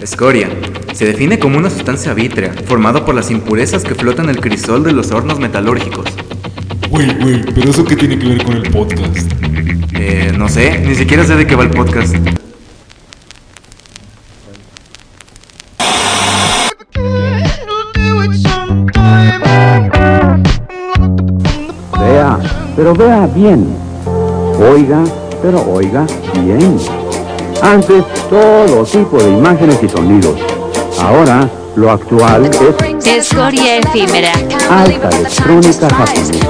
Escoria. Se define como una sustancia vítrea, formada por las impurezas que flotan en el crisol de los hornos metalúrgicos. Güey, güey, pero eso qué tiene que ver con el podcast? Eh, no sé, ni siquiera sé de qué va el podcast. Pero vea bien. Oiga, pero oiga bien. Antes, todo tipo de imágenes y sonidos. Ahora, lo actual es Escoria efímera. alta electrónica japonesa.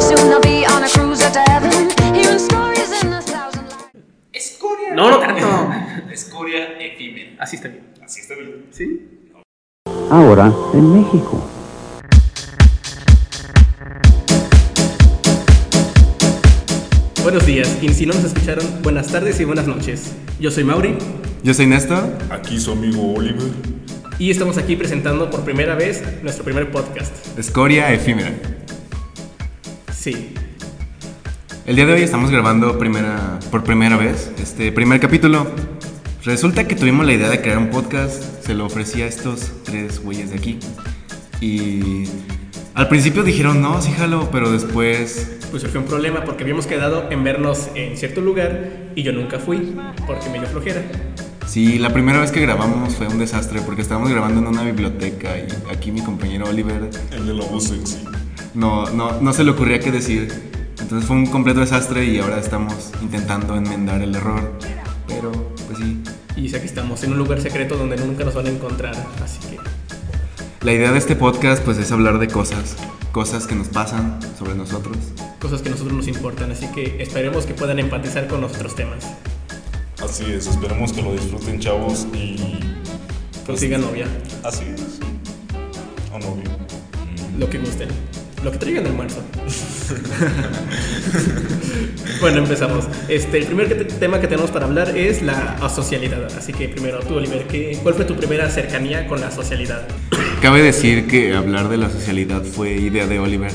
No, no tanto. Escoria efímera. Así está bien. Así está bien. ¿Sí? Ahora, en México. Buenos días. Y si no nos escucharon, buenas tardes y buenas noches. Yo soy Mauri Yo soy Néstor. Aquí su amigo Oliver. y estamos aquí presentando por primera vez nuestro primer podcast. Escoria efímera. Sí. El día de hoy estamos grabando primera, por primera vez este primer capítulo. Resulta que tuvimos la idea de crear un podcast, se lo ofrecí a estos tres güeyes de aquí. Y al principio dijeron no, sí jalo, pero después Pues surgió un problema porque habíamos quedado en vernos en cierto lugar y yo nunca fui porque me dio flojera. Sí, la primera vez que grabamos fue un desastre porque estábamos grabando en una biblioteca y aquí mi compañero Oliver El de la voz sexy. no, no, no se le ocurría qué decir. Entonces fue un completo desastre y ahora estamos intentando enmendar el error. Pero, pues sí. Y aquí estamos en un lugar secreto donde nunca nos van a encontrar. Así que La idea de este podcast pues es hablar de cosas, cosas que nos pasan sobre nosotros. cosas que a nosotros nos importan. Así que esperemos que puedan empatizar con nuestros temas. Así es, esperemos que lo disfruten, chavos. Y. Consigan novia, Así es. O novio. lo que gusten, lo que traigan de almuerzo. bueno, empezamos. Este, el primer que te- tema que tenemos para hablar es la asocialidad. Así que primero tú, Oliver, ¿qué, ¿cuál fue tu primera cercanía con la socialidad? Cabe decir que hablar de la socialidad fue idea de Oliver.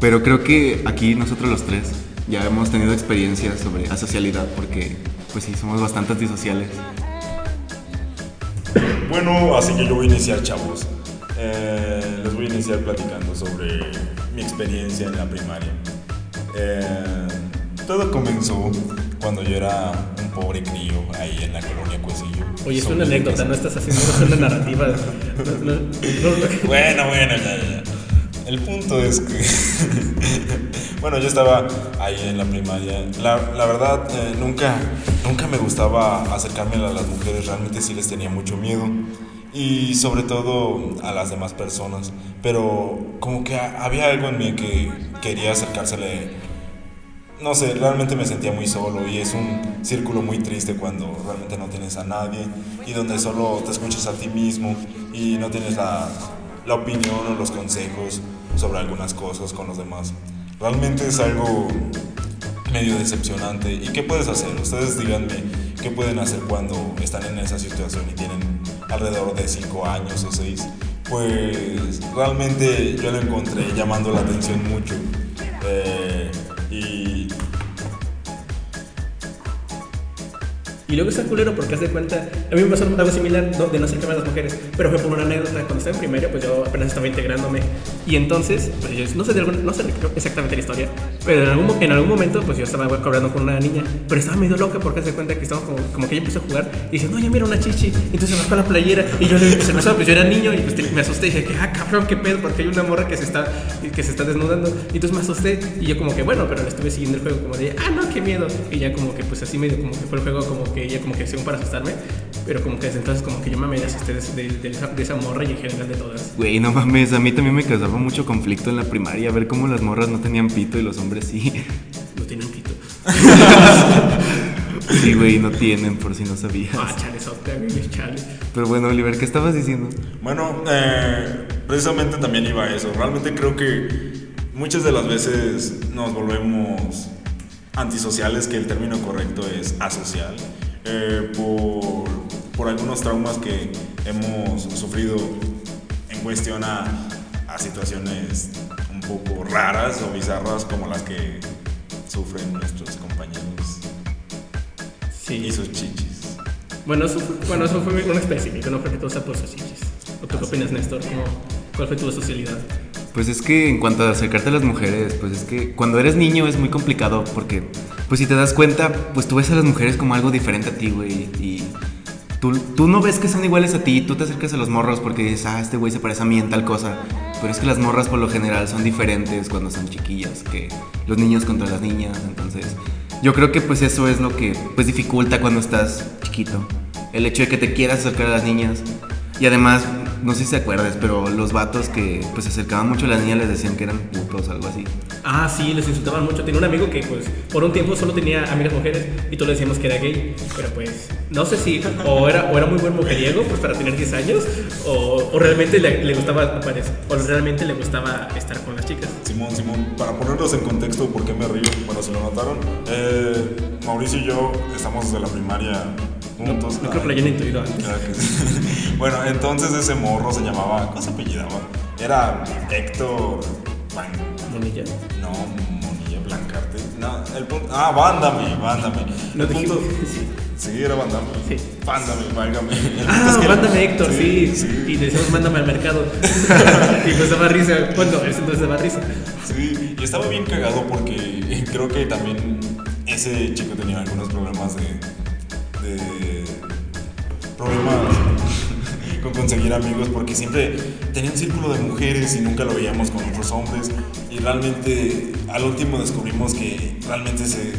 Pero creo que aquí nosotros los tres ya hemos tenido experiencias sobre asocialidad porque pues sí, somos bastante antisociales. Bueno, así que yo voy a iniciar, chavos. Eh, les voy a iniciar platicando sobre mi experiencia en la primaria. Eh, todo comenzó cuando yo era un pobre crío ahí en la colonia Cuecillo. Oye, es una anécdota, no estás haciendo una narrativa. No, no, no- Bueno, bueno, ya, ya. El punto es que. bueno, yo estaba ahí en la primaria. La, la verdad, eh, nunca, nunca me gustaba acercarme a las mujeres. Realmente sí les tenía mucho miedo. Y sobre todo a las demás personas. Pero como que ha- había algo en mí que quería acercársele. No sé, realmente me sentía muy solo y es un círculo muy triste cuando realmente no tienes a nadie y donde solo te escuchas a ti mismo y no tienes la, la opinión o los consejos sobre algunas cosas con los demás. Realmente es algo medio decepcionante. ¿Y qué puedes hacer? Ustedes díganme qué pueden hacer cuando están en esa situación y tienen alrededor de 5 años o 6. Pues realmente yo lo encontré llamando la atención mucho. Eh, y Y luego está culero porque haz de cuenta, a mí me pasó algo similar no- de no acercarme a las mujeres, pero fue por una anécdota. Cuando estaba en primaria, pues yo apenas estaba integrándome. Y entonces, pues yo no sé, de algún- no sé exactamente la historia, pero en algún, en algún momento, pues yo estaba cobrando con una niña, pero estaba medio loca porque haz de cuenta que estaba como, como que ella empezó a jugar y dice, no, ya mira una chichi. Entonces se bajó la playera y yo le se empezó, pues yo era niño y pues me asusté y dije, que, ah, cabrón, qué pedo, porque hay una morra que se está, que se está desnudando. Y entonces me asusté y yo como que, bueno, pero le estuve siguiendo el juego como de, ah, no, qué miedo. Y ya como que, pues así medio como que fue el juego como que ella como que según para asustarme, pero como que desde entonces como que yo me asusté de, de- de esa, de esa morra y en general de todas. Güey, no mames, a mí también me causaba mucho conflicto en la primaria ver cómo las morras no tenían pito y los hombres sí. No tienen pito. Sí, güey, no tienen, por si no sabías. Ah, chale, güey, chale. Pero bueno, Oliver, ¿qué estabas diciendo? Bueno, eh, precisamente también iba a eso. Realmente creo que muchas de las veces nos volvemos antisociales, que el término correcto es asocial, eh, por, por algunos traumas que hemos sufrido en cuestión a, a situaciones un poco raras o bizarras como las que sufren nuestros compañeros Sí. y sus chichis. Bueno, eso, fue- bueno, eso fue un específico, no creo que todo sea por sus chichis. ¿O tú qué opinas, Néstor? ¿Cómo- ¿Cuál fue tu socialidad? Pues es que en cuanto a acercarte a las mujeres, pues es que cuando eres niño es muy complicado porque, pues si te das cuenta, pues tú ves a las mujeres como algo diferente a ti, güey. Y tú, tú no ves que son iguales a ti, tú te acercas a los morros porque dices, ah, este güey se parece a mí en tal cosa. Pero es que las morras por lo general son diferentes cuando son chiquillas que los niños contra las niñas. Entonces, yo creo que pues eso es lo que pues dificulta cuando estás chiquito. El hecho de que te quieras acercar a las niñas. Y además, no sé si te acuerdas, pero los vatos que pues se acercaban mucho a las niñas les decían que eran putos o algo así. Ah, sí, les insultaban mucho. Tenía un amigo que, pues, por un tiempo solo tenía amigas mujeres y todos le decíamos que era gay. Pero, pues, no sé si o era, o era muy buen mujeriego, pues, para tener 10 años, o, o realmente le, le gustaba, o realmente le gustaba estar con las chicas. Simón, Simón, para ponerlos en contexto, ¿por qué me río? Bueno, si lo notaron, eh, Mauricio y yo estamos desde la primaria juntos. No creo que lo hayan intuido antes. Claro que sí. bueno, entonces ese morro se llamaba, ¿cómo se apellidaba? Era Héctor Monilla. No, Monilla Blancarte. No, el punto. Ah, Vándame, Vándame. No el punto. sí. Sí, era Vándame. Sí. Vándame, válgame. El Ah, es que- mándame Héctor, sí. Y le decíamos, mándame al mercado. y pues daba risa. Bueno, ese entonces daba risa. Sí, y estaba bien cagado porque creo que también ese chico tenía algunos problemas de. Problemas con conseguir amigos porque siempre tenía un círculo de mujeres y nunca lo veíamos con otros hombres. Y realmente al último descubrimos que realmente se,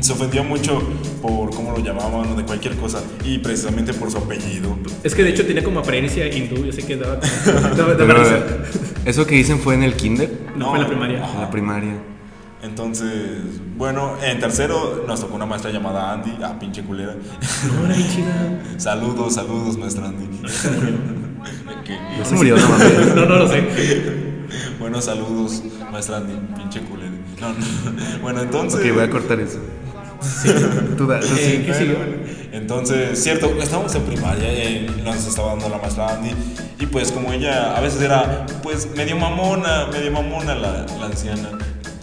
se ofendía mucho por cómo lo llamaban o de cualquier cosa y precisamente por su apellido. Es que de hecho tenía como apariencia hindú, yo sé que daba, daba, daba eso que dicen fue en el kinder, No, fue en la primaria. en la primaria. Entonces, bueno, en tercero nos tocó una maestra llamada Andy, ah, pinche culera. Saludos, saludos, maestra Andy. No se murió, no mames. No, no lo sé. bueno, saludos, maestra Andy, pinche culera. No, no. Bueno, entonces. Ok, voy a cortar eso. Tú da- tú Eh, sí. Entonces, cierto, estábamos en primaria, eh, nos estaba dando la maestra Andy, y pues como ella a veces era, pues medio mamona, medio mamona la, la anciana,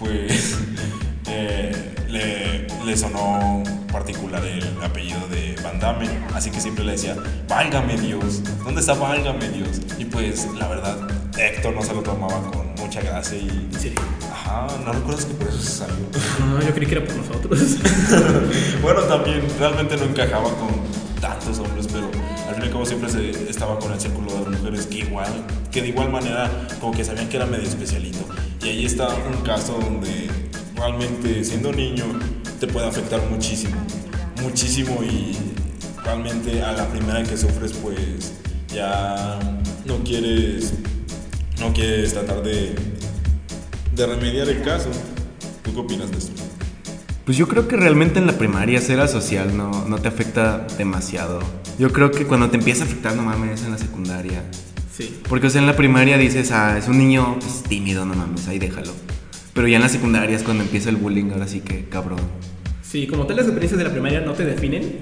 pues eh, le, le sonó particular el apellido de Van Damme, así que siempre le decía, válgame Dios, ¿dónde está válgame Dios? Y pues la verdad, Héctor no se lo tomaba con mucha gracia y... ¿En serio? Ajá, ¿no recuerdas que por eso se salió? No, yo creí que era por nosotros. bueno, también realmente no encajaba con tantos hombres, pero al fin y al cabo siempre se estaba con el círculo de mujeres que igual, que de igual manera como que sabían que era medio especialito. Y ahí está un caso donde realmente siendo niño te puede afectar muchísimo, muchísimo y realmente a la primera que sufres pues ya no quieres, no quieres tratar de, de remediar el caso. ¿Tú qué opinas de esto? Pues yo creo que realmente en la primaria ser asocial no, no te afecta demasiado. Yo creo que cuando te empieza a afectar, no mames, es en la secundaria. Sí. Porque, o sea, en la primaria dices, ah, es un niño pues, tímido, no mames, ahí déjalo. Pero ya en la secundaria es cuando empieza el bullying, ahora sí que cabrón. Sí, como tal las experiencias de la primaria no te definen.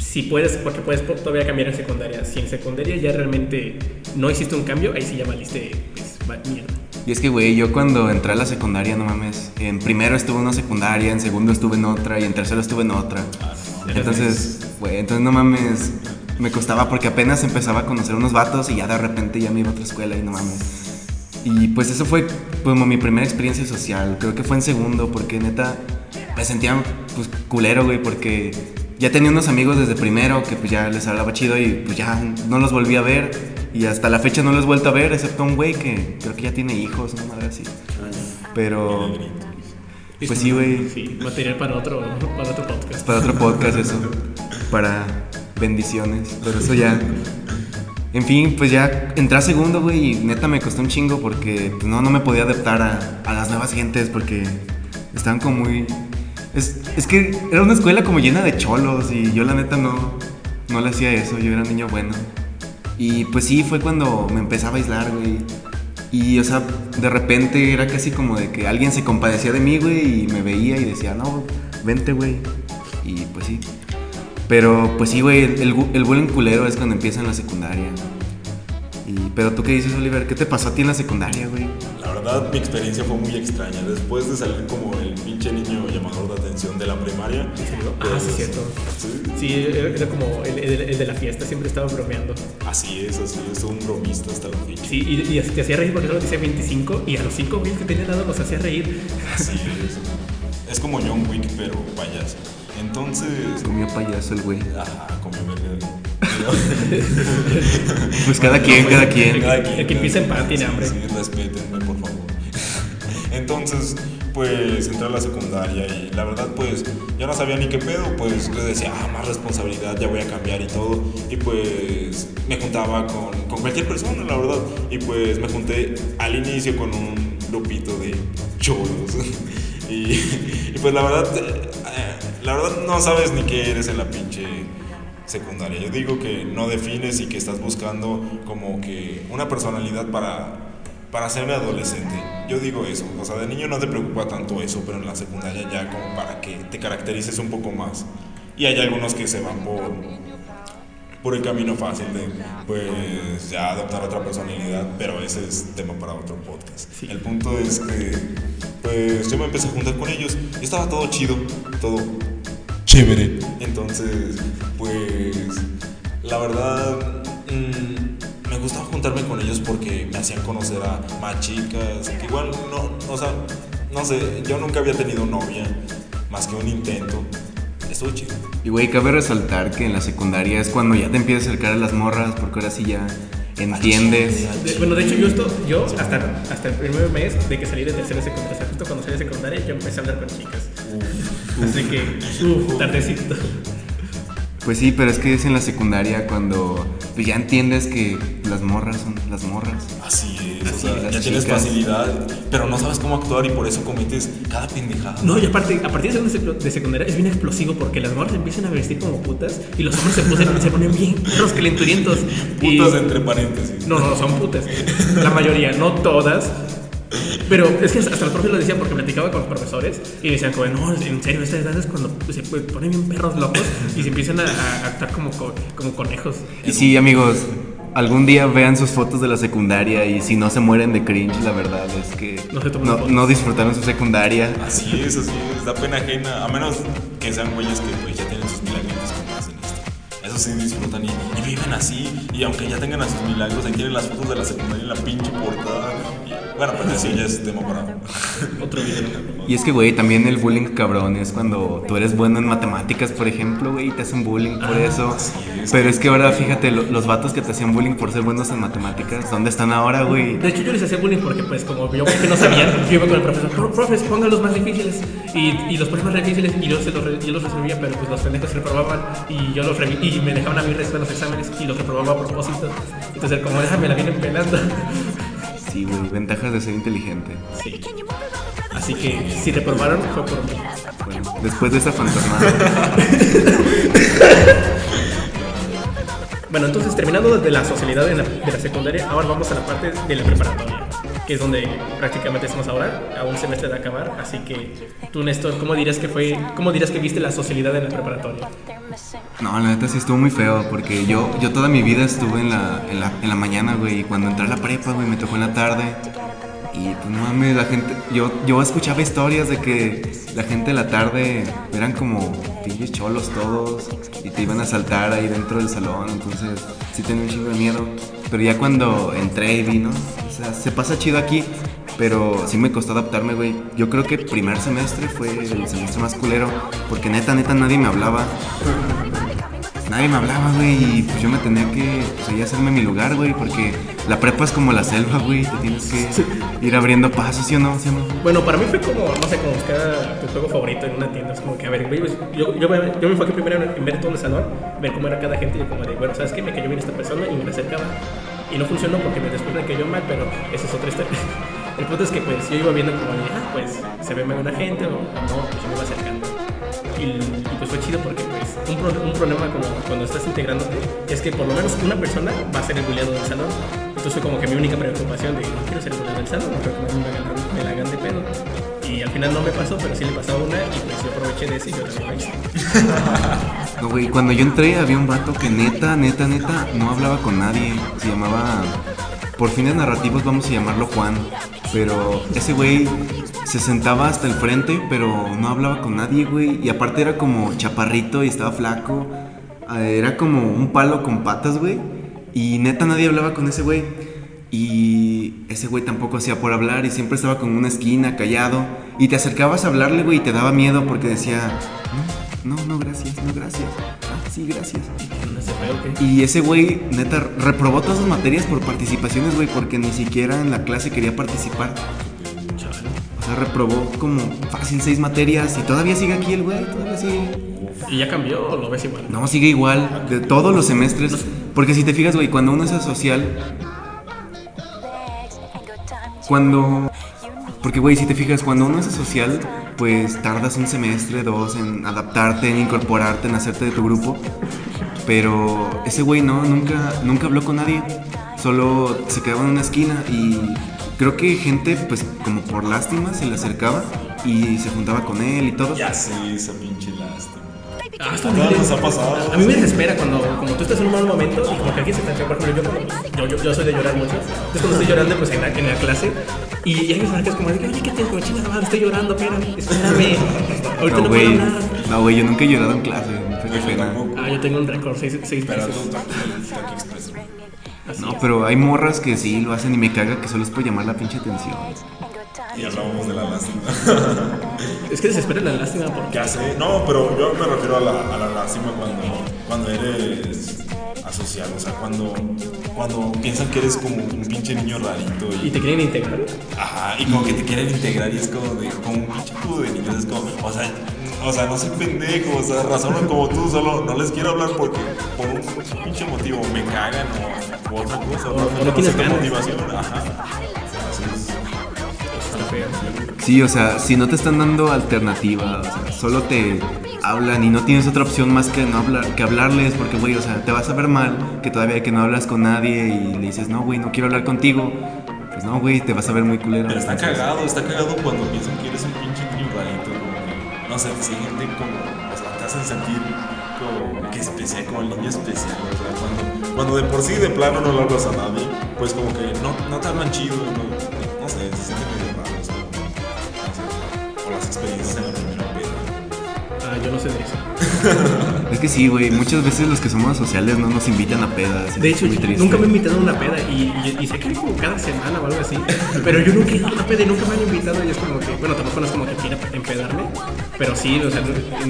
Si puedes, porque puedes todavía cambiar en secundaria. Si en secundaria ya realmente no hiciste un cambio, ahí sí ya valiste, pues, va- mierda. Y es que, güey, yo cuando entré a la secundaria, no mames, en primero estuve en una secundaria, en segundo estuve en otra y en tercero estuve en otra. Entonces, güey, entonces no mames, me costaba porque apenas empezaba a conocer unos vatos y ya de repente ya me iba a otra escuela y no mames. Y pues eso fue como mi primera experiencia social, creo que fue en segundo porque neta me sentía pues culero, güey, porque ya tenía unos amigos desde primero que pues ya les hablaba chido y pues ya no los volví a ver y hasta la fecha no los he vuelto a ver, excepto un güey que creo que ya tiene hijos, una madre así. Pero Pues sí, güey. Sí, material para otro, para otro podcast. para otro podcast eso, para bendiciones, pero eso ya. En fin, pues ya entré a segundo, güey, y neta me costó un chingo porque pues, no, no me podía adaptar a, a las nuevas gentes porque estaban como muy... Es, es que era una escuela como llena de cholos y yo la neta no, no le hacía eso, yo era un niño bueno. Y pues sí, fue cuando me empezaba a aislar, güey. Y, o sea, de repente era casi como de que alguien se compadecía de mí, güey, y me veía y decía, no, vente, güey. Y pues sí. Pero pues sí, güey, el, el, bu- el bullying culero es cuando empieza en la secundaria. Y Pero tú qué dices, Oliver, ¿qué te pasó a ti en la secundaria, güey? La verdad, mi experiencia fue muy extraña. Después de salir como el pinche niño llamador de atención de la primaria. Ah, sí, cierto. Sí, Sí, era como el, el- el de la fiesta, siempre estaba bromeando. así es, así es, un bromista hasta la fecha. Sí, y, y te hacía reír porque solo te decía 25 y a los 5 güeyes que tenía al lado los hacía reír. Así es. Es como John Wick, pero payaso. Entonces. Comió payaso el güey. Ajá, como verga. Pues cada quien, cada quien. Cada quien, El que empieza en paz tiene Sí, hambre. Sí, respétenme, por favor. Entonces, pues entré a la secundaria y la verdad, pues ya no sabía ni qué pedo. Pues yo decía, ah, más responsabilidad, ya voy a cambiar y todo. Y pues me juntaba con, con cualquier persona, la verdad. Y pues me junté al inicio con un grupito de cholos. y, y pues la verdad, la verdad no sabes ni qué eres en la pinche secundaria. Yo digo que no defines y que estás buscando como que una personalidad para, para ser adolescente. Yo digo eso. O sea, de niño no te preocupa tanto eso, pero en la secundaria ya como para que te caracterices un poco más. Y hay algunos que se van por, por el camino fácil de pues ya adoptar otra personalidad, pero ese es tema para otro podcast. Sí. El punto es que pues yo me empecé a juntar con ellos y estaba todo chido, todo chévere. Entonces, pues la verdad mm, me gustaba juntarme con ellos porque me hacían conocer a más chicas, que igual no, o sea, no sé, yo nunca había tenido novia más que un intento. Estuvo chido. Y güey, cabe resaltar que en la secundaria es cuando ya te empiezas a acercar a las morras, porque ahora sí ya entiendes. De- bueno, de hecho, yo, esto, yo hasta, hasta el primer mes de que salí de tercera secundaria, o sea, justo cuando salí de secundaria, yo empecé a hablar con chicas. Así que, uff, tardecito. Pues sí, pero es que es en la secundaria cuando pues, ya entiendes que las morras son las morras. Así es, o sea, ya tienes facilidad, pero no sabes cómo actuar y por eso cometes cada pendejada. No, y aparte, a partir de secundaria es bien explosivo porque las morras empiezan a vestir como putas y los hombres se, ponen- se ponen bien perros calenturientos. Y- Putas entre paréntesis. No, no, son putas. La mayoría, no todas. Pero es que hasta el profe lo decía porque platicaba con los profesores y decían como, no, en serio, esta edad es cuando se ponen bien perros locos y se empiezan a, a actuar como, co- como conejos. Y sí, amigos, algún día vean sus fotos de la secundaria y si no se mueren de cringe, la verdad es que No se toman no, fotos. no disfrutaron su secundaria. Así es, así es, da pena ajena, a menos que sean güeyes que pues ya tienen sus milagritos como hacen esto. Eso sí disfrutan y, y viven así, y aunque ya tengan a sus milagros, ahí tienen las fotos de la secundaria en la pinche portada. Y, bueno, pero eso ya es tema para Otro video. Y es que, güey, también el bullying cabrón es cuando tú eres bueno en matemáticas, por ejemplo, güey, y te hacen bullying por eso. así es. Pero es que ahora, fíjate, lo- los vatos que te hacían bullying por ser buenos en matemáticas, ¿dónde están ahora, güey? De hecho, yo les hacía bullying porque, pues, como yo que no sabían, yo iba con el profesor, "Pro- profes, pongan los más difíciles. Y, y los ponían más difíciles y yo, se los, yo los resolvía, pero pues los pendejos se reprobaban y yo los y me dejaban a mí resolver los exámenes y los reprobaba a propósito. Entonces, como esa me la vienen pelando. Sí, güey, ventajas de ser inteligente. Sí. Así que si reprobaron, fue por mí. Bueno, después de esa fantasmada, Bueno, entonces terminando de la socialidad de la, de la secundaria, ahora vamos a la parte de la preparatoria, que es donde prácticamente estamos ahora, a un semestre de acabar. Así que tú, Néstor, ¿cómo dirías que fue, cómo dirías que viste la socialidad en la preparatoria? no, la neta sí estuvo muy feo, porque yo, yo toda mi vida estuve en la, en la, en la mañana, güey, y cuando entré a la prepa, güey, me tocó en la tarde. Y pues no mames, la gente, yo, yo escuchaba historias de que la gente de la tarde eran como pinches cholos todos y te iban a saltar ahí dentro del salón, entonces sí tenía un chingo de miedo. Pero ya cuando entré y vi, ¿no? O sea, se pasa chido aquí, pero sí me costó adaptarme, güey. Yo creo que primer semestre fue el semestre más culero, porque neta, neta, nadie me hablaba. Nadie me hablaba, güey, y pues yo me tenía que pues, ahí hacerme mi lugar, güey, porque la prepa es como la selva, güey, te tienes que ir abriendo pasos, ¿sí o no? ¿Sí o no? Bueno, para mí fue como, no sé, como buscar tu juego favorito en una tienda. Es como que, a ver, güey, pues, yo, yo, me- yo me enfoqué primero en, en ver todo el salón, ver cómo era cada gente y como de, bueno, ¿sabes qué? Me cayó bien esta persona y me acercaba. Y no funcionó porque me después me cayó mal, pero esa es otra historia. El punto es que pues yo iba viendo como de, ah, pues se ve buena gente o no, pues yo me iba acercando. Y, pues fue chido porque pues un, un problema como cuando estás integrándote es que por lo menos una persona va a ser el buleado del salón. Entonces fue como que mi única preocupación de no quiero ser el buleado del salón, no que me, me la hagan de pedo. Y al final no me pasó, pero sí le pasó a una y pues yo aproveché de eso y yo también lo hice. No, güey, cuando yo entré había un vato que neta, neta, neta, no hablaba con nadie. Se llamaba por fines narrativos vamos a llamarlo Juan, pero ese güey se sentaba hasta el frente, pero no hablaba con nadie, güey, y aparte era como chaparrito y estaba flaco, eh, era como un palo con patas, güey, y neta nadie hablaba con ese güey. Y ese güey tampoco hacía por hablar y siempre estaba con una esquina, callado. Y te acercabas a hablarle, güey, y te daba miedo porque decía, no, no, no, gracias, no, gracias. Sí, gracias. Y ese güey, neta, reprobó todas sus materias por participaciones, güey, porque ni siquiera en la clase quería participar. O sea, reprobó como fácil seis materias y todavía sigue aquí el güey, todavía sigue. ¿Y ya cambió o lo ves igual? No, sigue igual, de todos los semestres. Porque si te fijas, güey, cuando uno es asocial, cuando... Porque, güey, si te fijas, cuando uno es asocial, pues tardas un semestre, dos en adaptarte, en incorporarte, en hacerte de tu grupo. Pero ese güey no, nunca, nunca habló con nadie. Solo se quedaba en una esquina y creo que gente, pues como por lástima, se le acercaba y se juntaba con él y todo. Ya sé, esa pinche lástima. Ah, horrible. nos ha pasado. A mí me desespera cuando como tú estás en un mal momento y como que alguien se te acerca, por ejemplo, yo, yo, yo, yo soy de llorar mucho. Entonces cuando estoy llorando pues en la, en la clase y alguien se acerca es como, oye, ¿qué tienes? Como, chingada madre, estoy llorando, espérame, espérame. Ahorita No, no, puedo güey. No, güey, yo nunca he llorado en clase. Ah, yo tengo un récord, seis, seis Pero veces. No, pero hay morras que sí lo hacen y me caga que solo es por llamar la pinche atención. Y hablábamos de la lástima. Es que desespera la lástima porque Ya sé, no, pero yo me refiero a la, a la lástima cuando, cuando eres asociado, o sea, cuando, cuando piensan que eres como un pinche niño rarito y y, te quieren integrar. ajá, y como que te quieren integrar y es como de, como un pinche cubo de niños, es como, o sea, o sea, no soy pendejo, o sea, razonan como tú, solo no les quiero hablar porque por un pinche motivo me cagan o, o otra cosa, O- o no tienes sé qué ganas. motivación, ajá. Sí, o sea, si no te están dando alternativa, o sea, solo te hablan y no tienes otra opción más que no hablar, que hablarles, porque güey, o sea, te vas a ver mal que todavía que no hablas con nadie y le dices, no, güey, no quiero hablar contigo. Pues no, güey, te vas a ver muy culero. Pero está cagado, está cagado cuando piensan que eres un pinche niño rarito, como no sé, te sienten como, o sea, te hacen sentir como que especial, como el niño especial, o sea, cuando, cuando de por sí de plano no le hablas a nadie, pues como que no, no te hablan chido, no, no sé, se siente medio experiencias en la primera peda. Ah, yo no sé de eso. Es que sí, güey, muchas veces los que somos sociales no nos invitan a pedas. De hecho, nunca me he invitado a una peda y, y, y sé que hay como cada semana o algo así, pero yo nunca he ido a una peda y nunca me han invitado y es como que, bueno, tampoco no es como que quiera empedarme, pero sí, o sea,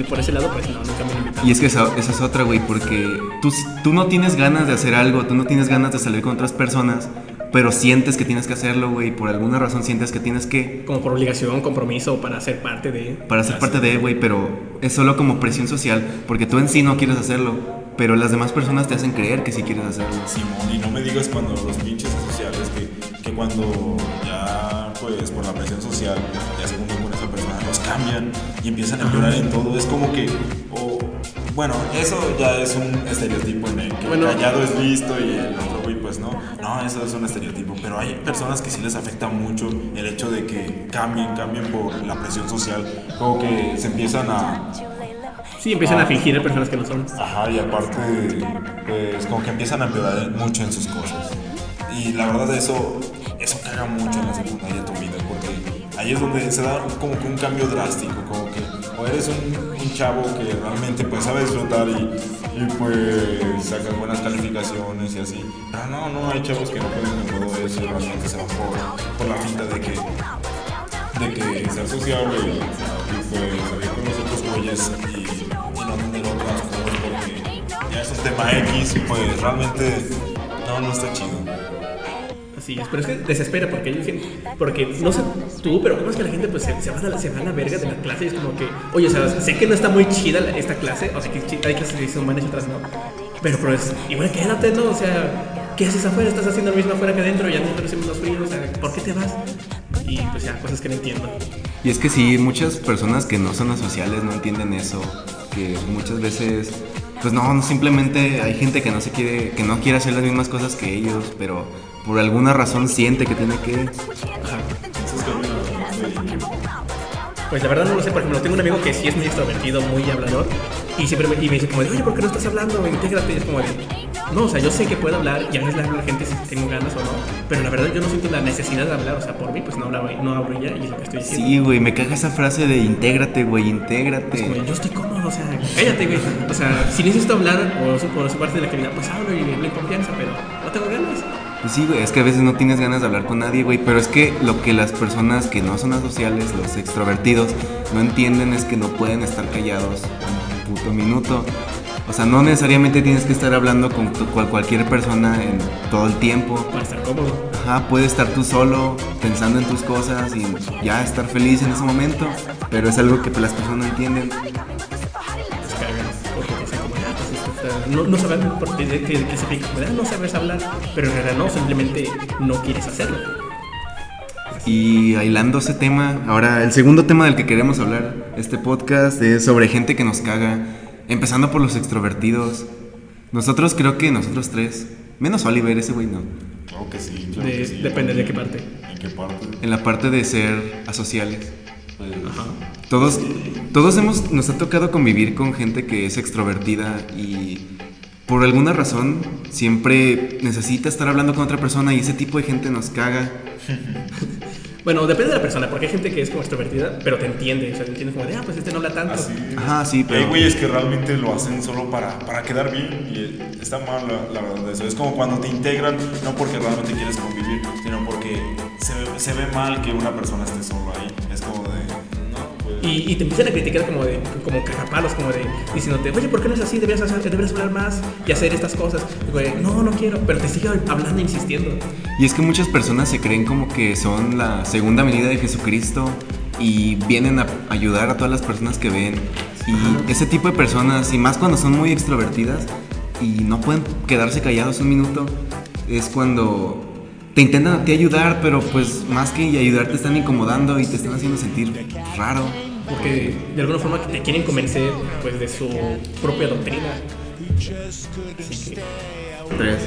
por ese lado, pues no, nunca me han invitado. Y es que esa, esa es otra, güey, porque tú, tú no tienes ganas de hacer algo, tú no tienes ganas de salir con otras personas, pero sientes que tienes que hacerlo, güey, por alguna razón sientes que tienes que Como por obligación, compromiso, para ser parte de... para ser parte de, güey, pero es solo como presión social, porque tú en sí no quieres hacerlo, pero las demás personas te hacen creer que sí quieres hacerlo. Simón, y no me digas cuando los pinches sociales que, que cuando ya, pues, por la presión social, ya se con esa persona, los cambian y empiezan a llorar en todo. Es como que, o, bueno, eso ya es un estereotipo en el que Bueno. el callado es listo y el otro güey, pues no. No, eso es un estereotipo, pero hay personas que sí les afecta mucho el hecho de que cambien, cambien por la presión social, como que se empiezan a, Sí, empiezan a fingir personas que no son. Ajá, y aparte, pues como que empiezan a empeorar mucho en sus cosas. Y la verdad eso, eso caga mucho en la secundaria tu vida, porque ahí es donde se da como que un cambio drástico, como eres un, chavo que realmente pues sabe disfrutar y, pues saca buenas calificaciones y así. Pero no, no, hay chavos que no pueden todo eso y realmente se van por, la finta de que de que ser sociable y, y, pues salir con los otros güeyes y, y no tener otras cosas porque ya es un tema X y pues realmente no, no está chido. Es, pero es que desespera porque ellos dicen, porque no sé tú, pero cómo es que la gente pues se, se va a la, se a la verga de la clase y es como que, oye, o sea, sé que no está muy chida la- esta clase, o sea, que hay clases son buenas y otras no, pero pues igual quédate, ¿no? O sea, ¿qué haces afuera? Estás haciendo lo mismo afuera que adentro, ya adentro hacemos los fríos, o sea, ¿por qué te vas? Y pues ya, cosas que no entiendo. Y es que sí, muchas personas que no son asociales no entienden eso, que muchas veces, pues no, no, simplemente hay gente que no se quiere, que no quiere hacer las mismas cosas que ellos, pero por alguna razón siente que tiene que. Pues la verdad no lo sé, por ejemplo, tengo un amigo que sí es muy extrovertido, muy hablador, y siempre me, y me dice como de, oye, ¿por qué no estás hablando? Intégrate, y es como de, no, o sea, yo sé que puedo hablar, y a veces le hablo a la gente si tengo ganas o no, pero la verdad yo no siento la necesidad de hablar, o sea, por mí, pues no hablo, no hablo ya, y es lo que estoy diciendo. Sí, güey, me caga esa frase de intégrate, güey, Es como, intégrate. yo estoy cómodo, o sea, cállate, güey. O sea, si necesito hablar o por su parte de la actividad, pues hablo y hablo en confianza, pero no tengo ganas. Pues sí, güey, es que a veces no tienes ganas de hablar con nadie, güey, pero es que lo que las personas que no son asociales, los extrovertidos, no entienden es que no pueden estar callados un puto minuto. O sea, no necesariamente tienes que estar hablando con tu- cual- cualquier persona en todo el tiempo. Para estar cómodo. Ajá, puedes estar tú solo pensando en tus cosas y ya estar feliz en ese momento, pero es algo que las personas no entienden. No, no sabes por qué que, que se pica, de, "Ah, no sabes hablar, pero en realidad no, simplemente no quieres hacerlo. Y bailando ese tema, ahora el segundo tema del que queremos hablar, este podcast es sobre gente que nos caga, empezando por los extrovertidos. Nosotros creo que nosotros tres, menos Oliver, ese güey no, Claro que sí, claro De- que sí. depende de qué parte. ¿En qué parte? en la parte de ser asociales. Pues, Todos, todos hemos, nos ha tocado convivir con gente que es extrovertida y por alguna razón siempre necesita estar hablando con otra persona y ese tipo de gente nos caga. Bueno, depende de la persona, porque hay gente que es como extrovertida, pero te entiende, o sea, te entiende como de, ah, pues este no habla tanto. Así. Ajá, sí, Hay pero... güeyes que realmente lo hacen solo para, para quedar bien y eh, está mal la, la verdad eso. Es como cuando te integran, no porque realmente quieres convivir, sino porque se, ve- se ve mal que una persona esté solo ahí. Es como. Y, y te empiezan a criticar como de como cagapalos, como de diciéndote, oye, ¿por qué no es así? Deberías, hacer, deberías hablar más y hacer estas cosas. Güey, no, no quiero, pero te sigue hablando e insistiendo. Y es que muchas personas se creen como que son la segunda venida de Jesucristo y vienen a ayudar a todas las personas que ven. Y ese tipo de personas, y más cuando son muy extrovertidas y no pueden quedarse callados un minuto, es cuando te intentan a ti ayudar, pero pues más que ayudar te están incomodando y te están haciendo sentir raro. Porque de alguna forma te quieren convencer pues de su propia doctrina. Así que- Tres.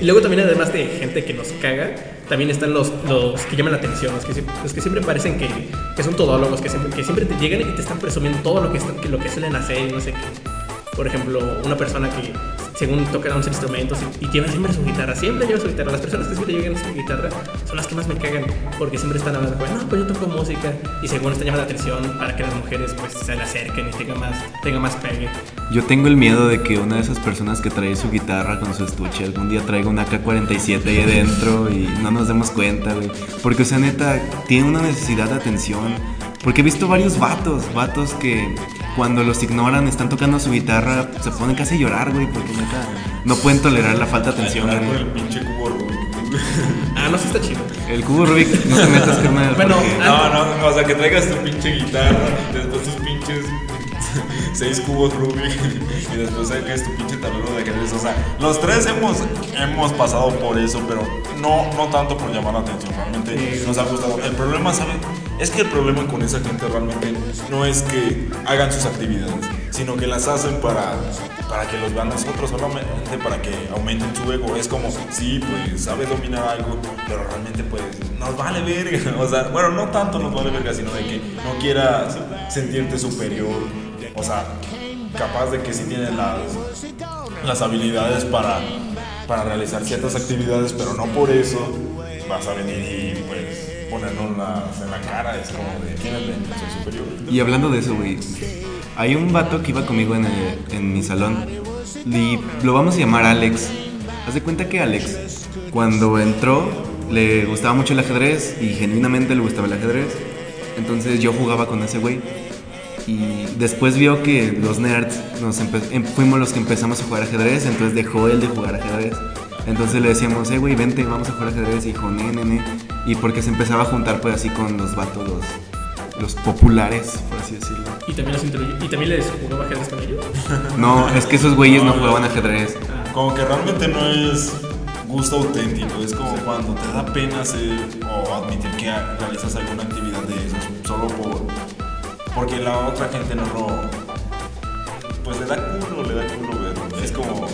Y luego también además de gente que nos caga, también están los, los que llaman la atención, los que, los que siempre parecen que, que son todólogos, que siempre, que siempre te llegan y te están presumiendo todo lo que, están- que lo que suelen hacer y no sé qué. Por ejemplo, una persona que según toca unos instrumentos y, y lleva siempre su guitarra, siempre lleva su guitarra. Las personas que siempre llevan su guitarra son las que más me cagan porque siempre están hablando, no, pues yo toco música y según están llamando la atención para que las mujeres pues se le acerquen y tenga más, tenga más pegue. Yo tengo el miedo de que una de esas personas que trae su guitarra con su estuche algún día traiga una AK-47 ahí adentro y no nos demos cuenta, güey. Porque, o sea, neta, tiene una necesidad de atención. Porque he visto varios vatos, vatos que cuando los ignoran están tocando su guitarra, se ponen casi a llorar, güey, porque neta no pueden tolerar la falta de atención, por güey. el pinche cubo Rubik. Ah, no, sí está chido. El cubo Rubik, no te metas, carnal. Bueno, porque- No, no, no, o sea, que traigas tu pinche guitarra, después tus pinches seis cubos Rubik y después saques tu pinche tablero de ajedrez. O sea, los tres hemos, hemos pasado por eso, pero no, no tanto por llamar la atención. Realmente nos ha gustado. El problema, ¿saben? Es que el problema con esa gente realmente no es que hagan sus actividades, sino que las hacen para, para que los vean nosotros, solamente para que aumenten su ego. Es como, sí, pues sabe dominar algo, pero realmente pues nos vale verga. O sea, bueno, no tanto nos vale verga, sino de que no quieras sentirte superior. O sea, capaz de que sí tienes las, las habilidades para, para realizar ciertas actividades, pero no por eso vas a venir y pues ponernos en la cara. Es como de, la intención superior. Y hablando de eso, güey, hay un vato que iba conmigo en, el- en mi salón y lo vamos a llamar Alex. Haz de cuenta que Alex, cuando entró, le gustaba mucho el ajedrez y genuinamente le gustaba el ajedrez. Entonces yo jugaba con ese güey. Y después vio que los nerds nos em- fuimos los que empezamos a jugar ajedrez, entonces dejó él de jugar ajedrez. Entonces le decíamos, eh, güey, vente, vamos a jugar ajedrez. Y dijo, ne, ne, ne. Y porque se empezaba a juntar, pues así con los vatos, los, los populares, por así decirlo. Y también, los y también les jugaba ajedrez con ellos. No, es que esos güeyes no jugaban ajedrez. Como que realmente no es gusto auténtico, es como cuando te da pena hacer o admitir que realizas alguna actividad de esos solo por porque la otra gente no lo pues le da culo, le da culo verlo. Es como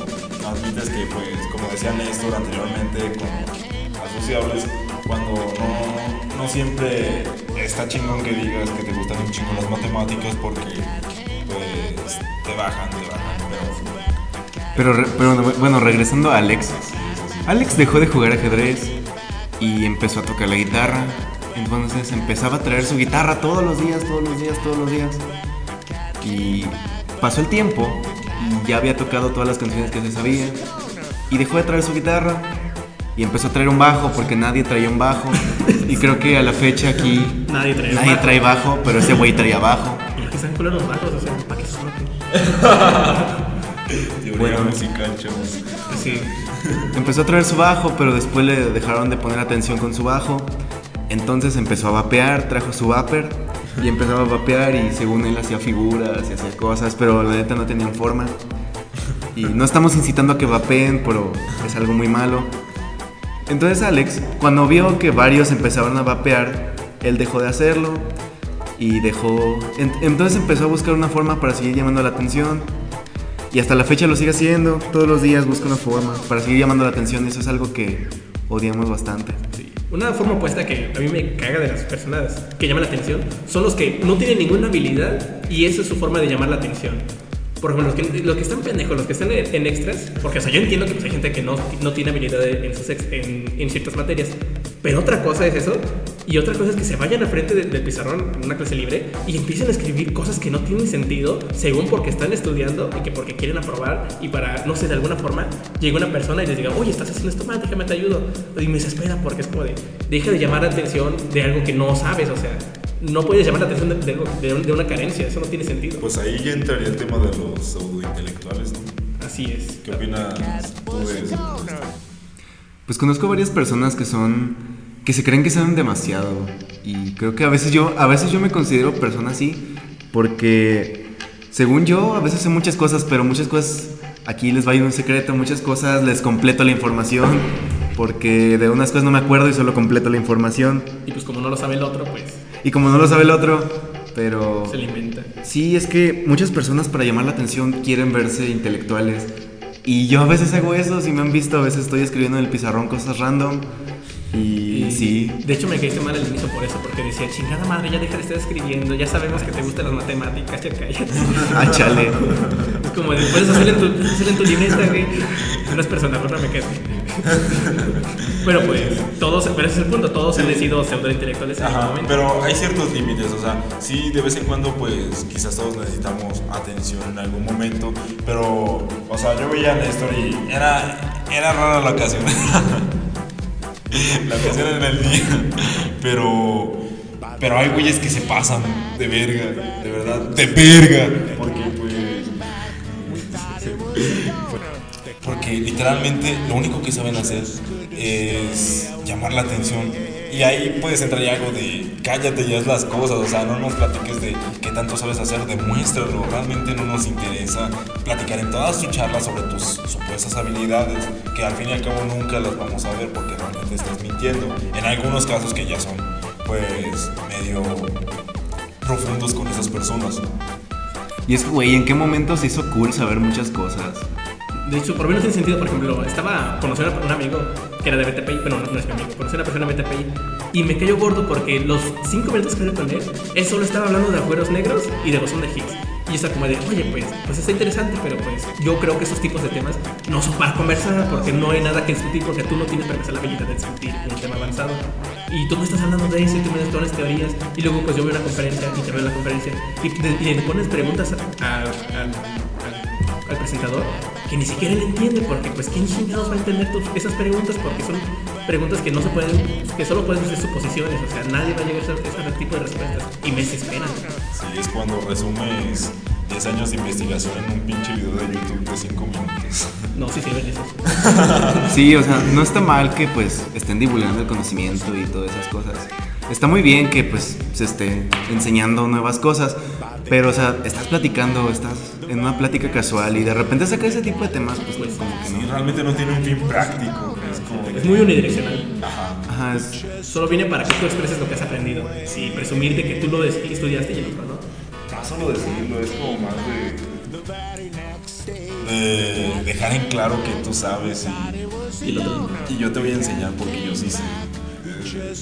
admites que pues como decía Néstor anteriormente con asociables cuando no, no siempre está chingón que digas que te gustan un chingo las matemáticas porque pues te bajan, te bajan, pero Pero, pero bueno, regresando a Alex. Alex dejó de jugar ajedrez y empezó a tocar la guitarra. Entonces empezaba a traer su guitarra todos los días, todos los días, todos los días. Y pasó el tiempo ya había tocado todas las canciones que se sabía. Y dejó de traer su guitarra y empezó a traer un bajo porque nadie traía un bajo. Y creo que a la fecha aquí Nadie trae nadie bajo. trae bajo, pero ese güey traía bajo. Y los que están culeros bajos, o sea, para que se noten. teoría Bueno. musical, chavos. Así. Empezó a traer su bajo, pero después le dejaron de poner atención con su bajo. Entonces empezó a vapear, trajo su vapor y empezaba a vapear y según él hacía figuras y hacía cosas, pero la neta no tenían forma. Y no estamos incitando a que vapeen, pero es algo muy malo. Entonces Alex, cuando vio que varios empezaban a vapear, él dejó de hacerlo y dejó... en- entonces empezó a buscar una forma para seguir llamando la atención. Y hasta la fecha lo sigue haciendo. Todos los días busca una forma para seguir llamando la atención. Eso es algo que odiamos bastante. Una forma opuesta que a mí me caga de las personas que llaman la atención son los que no tienen ninguna habilidad y esa es su forma de llamar la atención. Por ejemplo, los que, los que están pendejos, los que están en, en extras, porque o sea, yo entiendo que pues, hay gente que no, no tiene habilidad en, sus ex- en, en ciertas materias, pero otra cosa es eso y otra cosa es que se vayan al frente de- del pizarrón en una clase libre y empiecen a escribir cosas que no tienen sentido según porque están estudiando y que porque quieren aprobar y para, no sé, de alguna forma llega una persona y les diga, oye, estás haciendo esto mal, déjame te ayudo. Y me desespera porque es como de, deja de llamar la atención de algo que no sabes, o sea, no puedes llamar la atención de, de algo- de un- de una carencia, eso no tiene sentido. Pues ahí ya entraría el tema de los pseudointelectuales, ¿no? Así es. ¿Qué opinas tú de eso? Pues conozco varias personas que son que se creen que saben demasiado y creo que a veces yo a veces yo me considero persona así porque según yo a veces sé muchas cosas, pero muchas cosas aquí les va a ir un secreto, muchas cosas les completo la información porque de unas cosas no me acuerdo y solo completo la información Y pues como no lo sabe el otro, pues y como no lo sabe el otro, pero se le inventa. Sí, es que muchas personas para llamar la atención quieren verse intelectuales. Y yo a veces hago eso, si me han visto, a veces estoy escribiendo en el pizarrón cosas random. Y, sí, De hecho, me caíste mal al inicio por eso, porque decía, chingada madre, ya deja de estar escribiendo, ya sabemos que te gustan las matemáticas, ya cállate. ah, chale. Es como, de, puedes hacerlo en tu, hacerlo en tu libreta, güey. No es personal, no me quedo. Pero pues, todos, pero ese es el punto, todos han sido pseudointelectuales en algún Ajá, momento. pero hay ciertos límites, o sea, sí, de vez en cuando, pues, quizás todos necesitamos atención en algún momento, pero, o sea, yo veía a Néstor y era, era rara la ocasión. la ocasión en el día, pero, pero hay güeyes que se pasan de verga, de verdad, de verga, porque, pues, porque literalmente lo único que saben hacer es llamar la atención. Y ahí puedes entrar ya algo de cállate ya es las cosas, o sea, no nos platiques de qué tanto sabes hacer, demuéstralo. Realmente no nos interesa platicar en todas tus charlas sobre tus supuestas habilidades, que al fin y al cabo nunca las vamos a ver porque realmente estás mintiendo. En algunos casos que ya son, pues, medio profundos con esas personas. Y es que, güey, ¿en qué momento se hizo cool saber muchas cosas? De hecho, por lo menos en sentido, por ejemplo, estaba conociendo a un amigo que era de BTPI, bueno, no, no es mi amigo, conocí a una persona de BTPI y me cayó gordo porque los cinco minutos que hablé con él, él solo estaba hablando de agujeros negros y de bosón de Higgs. Y estaba como de, oye, pues, pues está interesante, pero pues yo creo que esos tipos de temas no son para conversar porque no hay nada que discutir porque tú no tienes para empezar la habilidad de discutir un tema avanzado. Y tú me estás hablando de eso y tú me das todas las teorías y luego pues yo veo una conferencia y te veo la conferencia y, y le pones preguntas al- al- presentador que ni siquiera él entiende porque pues quién chingados va a entender tus- esas preguntas porque son preguntas que no se pueden que solo pueden ser suposiciones o sea nadie va a llegar a ese, tipo de respuestas y me desesperan Sí, es cuando resumes 10 años de investigación en un pinche video de YouTube de 5 minutos. no sí sirven esos Sí, o sea, no está mal que pues estén divulgando el conocimiento y todas esas cosas. Está muy bien que pues se esté enseñando nuevas cosas, pero o sea, estás platicando, estás en una plática casual y de repente saca ese tipo de temas, pues, pues como que Sí, no. realmente no tiene un fin práctico. Es como es muy unidireccional Ajá, es- solo viene para que tú expreses lo que has aprendido y presumir de que tú lo estudiaste y el otro no más solo decirlo, es como más de. de dejar en claro que tú sabes y, y no y yo te voy a enseñar porque yo sí sé.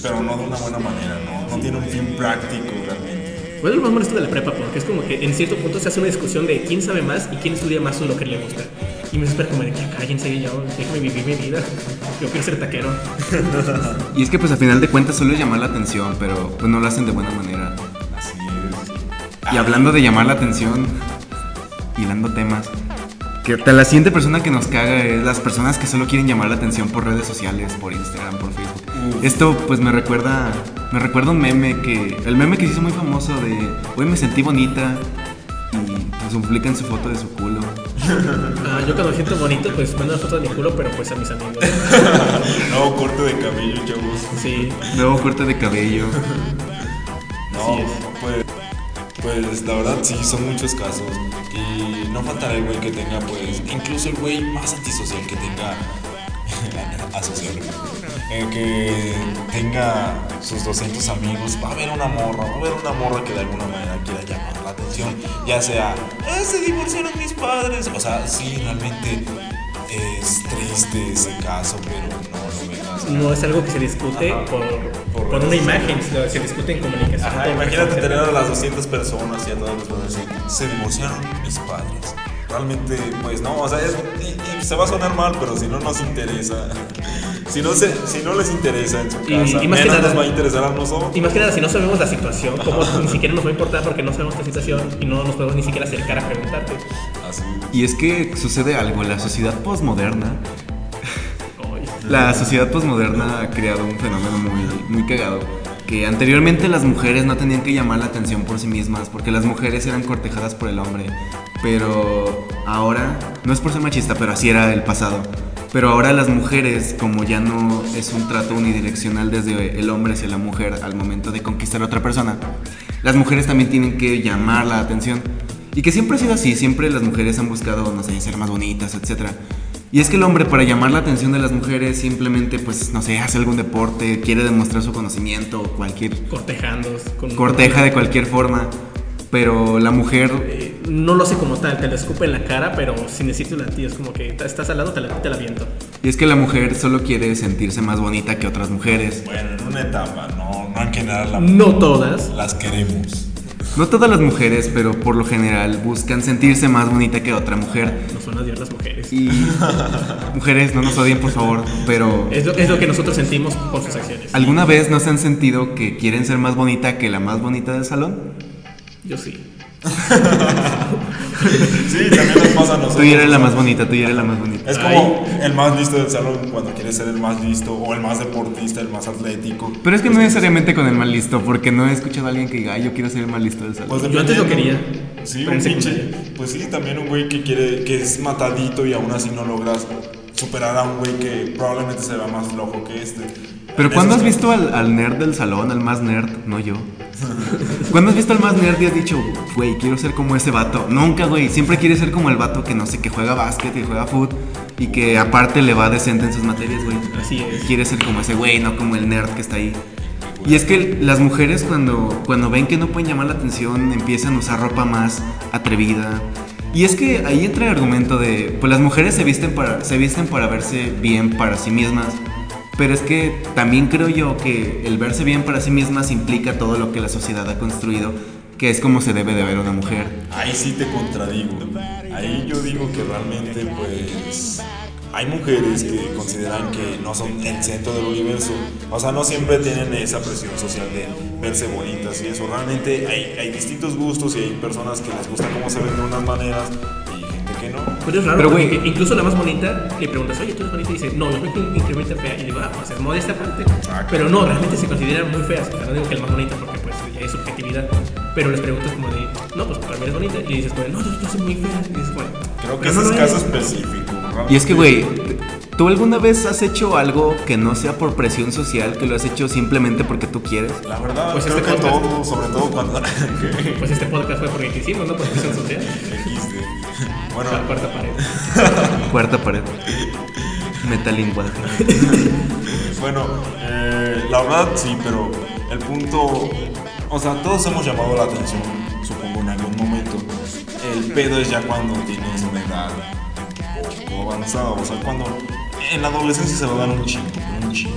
Pero no de una buena manera, no, no tiene un fin práctico realmente. Bueno, lo más molesto de la prepa, porque es como que en cierto punto se hace una discusión de quién sabe más y quién estudia más sobre lo que le gusta. Y me espera como de que cállense, yo, déjame vivir mi vida. Yo quiero ser taquero. Y es que pues a final de cuentas solo es llamar la atención, pero pues no lo hacen de buena manera. Así es. Y hablando de llamar la atención, hilando temas, que la siguiente persona que nos caga es las personas que solo quieren llamar la atención por redes sociales, por Instagram, por Facebook. Esto pues me recuerda, me recuerda un meme que, el meme que se hizo muy famoso de, hoy me sentí bonita y pues publican su foto de su culo. Ah, yo cuando me siento bonito, pues mando una foto de mi culo, pero pues a mis amigos. No, corte de cabello, chavos. Sí. Nuevo corte de cabello. No, Así es. pues, pues la verdad sí, son muchos casos. Y no faltará el güey que tenga, pues, incluso el güey más antisocial que tenga. asocial. Eh, que tenga sus 200 amigos, va a haber una morra, va a haber una morra que de alguna manera quiera llamar la atención, ya sea, "Ah, se divorciaron mis padres, o sea, sí, realmente es triste ese caso, pero no lo veas. No es algo que se discute Ajá. por, Por por una imagen, se se discute en comunicación. Ajá, imagínate tener a las 200 personas y a todos les van a decir, se divorciaron mis padres. Realmente, pues no, o sea, es- y, y se va a sonar mal, pero si no nos interesa, si no, se, si no les interesa en su Y- casa, y más que menos nada- nos va a interesar a nosotros. Y más que nada, si no sabemos la situación, como ni siquiera nos va a importar porque no sabemos la situación y no nos podemos ni siquiera acercar a preguntarte. Así. Y es que sucede algo, la sociedad posmoderna Ay, La sociedad posmoderna ha creado un fenómeno muy, muy cagado. Que anteriormente las mujeres no tenían que llamar la atención por sí mismas, porque las mujeres eran cortejadas por el hombre. Pero ahora, no es por ser machista, pero así era el pasado. Pero ahora las mujeres, como ya no es un trato unidireccional desde el hombre hacia la mujer al momento de conquistar a otra persona, las mujeres también tienen que llamar la atención. Y que siempre ha sido así, siempre las mujeres han buscado, no sé, ser más bonitas, etc. Y es que el hombre para llamar la atención de las mujeres simplemente, pues, no sé, hace algún deporte, quiere demostrar su conocimiento, cualquier cortejando. Con, corteja de cualquier forma. Pero la mujer, Eh, no lo sé como tal, te lo escupe en la cara, pero sin decirte a ti, es como que estás al lado, te la, te la viento. y es que la mujer solo quiere sentirse más bonita que otras mujeres. Bueno, en una etapa, no, no en general la- No todas. las queremos. No todas las mujeres, pero por lo general buscan sentirse más bonita que otra mujer. Nos van a odiar las mujeres. Y mujeres, no nos odien por favor, pero Es lo, es lo que nosotros sentimos por sus acciones. ¿alguna vez no se han sentido que quieren ser más bonita que la más bonita del salón? Yo sí. Sí, también nos pasa a nosotros. Tú ya eres la más bonita, tú ya eres la más bonita. Es como el más listo del salón cuando quieres ser el más listo o el más deportista, el más atlético. Pero es que no necesariamente con el más listo, porque no he escuchado a alguien que diga, "Ay, yo quiero ser el más listo del salón. Pues Yo antes lo quería, Sí, un pinche. Pues sí, también un güey que quiere, que es matadito y aún así no logras superar a un güey que probablemente se vea más loco que este. Pero ¿cuándo has visto al, al nerd del salón, al más nerd? No yo. ¿Cuándo has visto al más nerd y has dicho, güey, quiero ser como ese vato? Nunca, güey. Siempre quieres ser como el vato que no sé, que juega básquet, que juega foot y que aparte le va decente en sus materias, güey. Así es. Quieres ser como ese güey, no como el nerd que está ahí. Y es que las mujeres cuando, cuando ven que no pueden llamar la atención empiezan a usar ropa más atrevida. Y es que ahí entra el argumento de, pues las mujeres se visten para, se visten para verse bien para sí mismas. Pero es que también creo yo que el verse bien para sí mismas implica todo lo que la sociedad ha construido, que es como se debe de ver una mujer. Ahí sí te contradigo. Ahí yo digo que realmente, pues. Hay mujeres que consideran que no son el centro del universo. O sea, no siempre tienen esa presión social de verse bonitas y eso. Realmente hay, hay distintos gustos y hay personas que les gusta cómo se ven de unas maneras y gente que no. Pero es raro, Pero, güey- incluso la más bonita le preguntas, oye, tú eres bonita, y dice, no, yo soy increíblemente fea. Y digo, ah, pues es modesta aparte. Exacto. Pero no, realmente se consideran muy feas. O sea, no digo que la más bonita porque pues ya es subjetividad. Pero les preguntas como de, no, pues para mí eres bonita. Y dices, bueno, no, yo, yo soy muy fea. Y dices, bueno, Creo que no, ese no es caso específico. Y es que, güey, ¿tú alguna vez has hecho algo que no sea por presión social, que lo has hecho simplemente porque tú quieres? La verdad, Pues creo este que podcast. todo, sobre todo cuando. pues este podcast fue porque quisimos, ¿no? Por presión social. Bueno, La cuarta pared. Cuarta pared. Metalinguaje. Bueno, eh, la verdad sí, pero el punto, o sea, todos hemos llamado la atención, supongo en algún momento. El pedo es ya cuando tienes una edad avanzada, o sea, cuando en la adolescencia se lo dan un chingo, un chingo.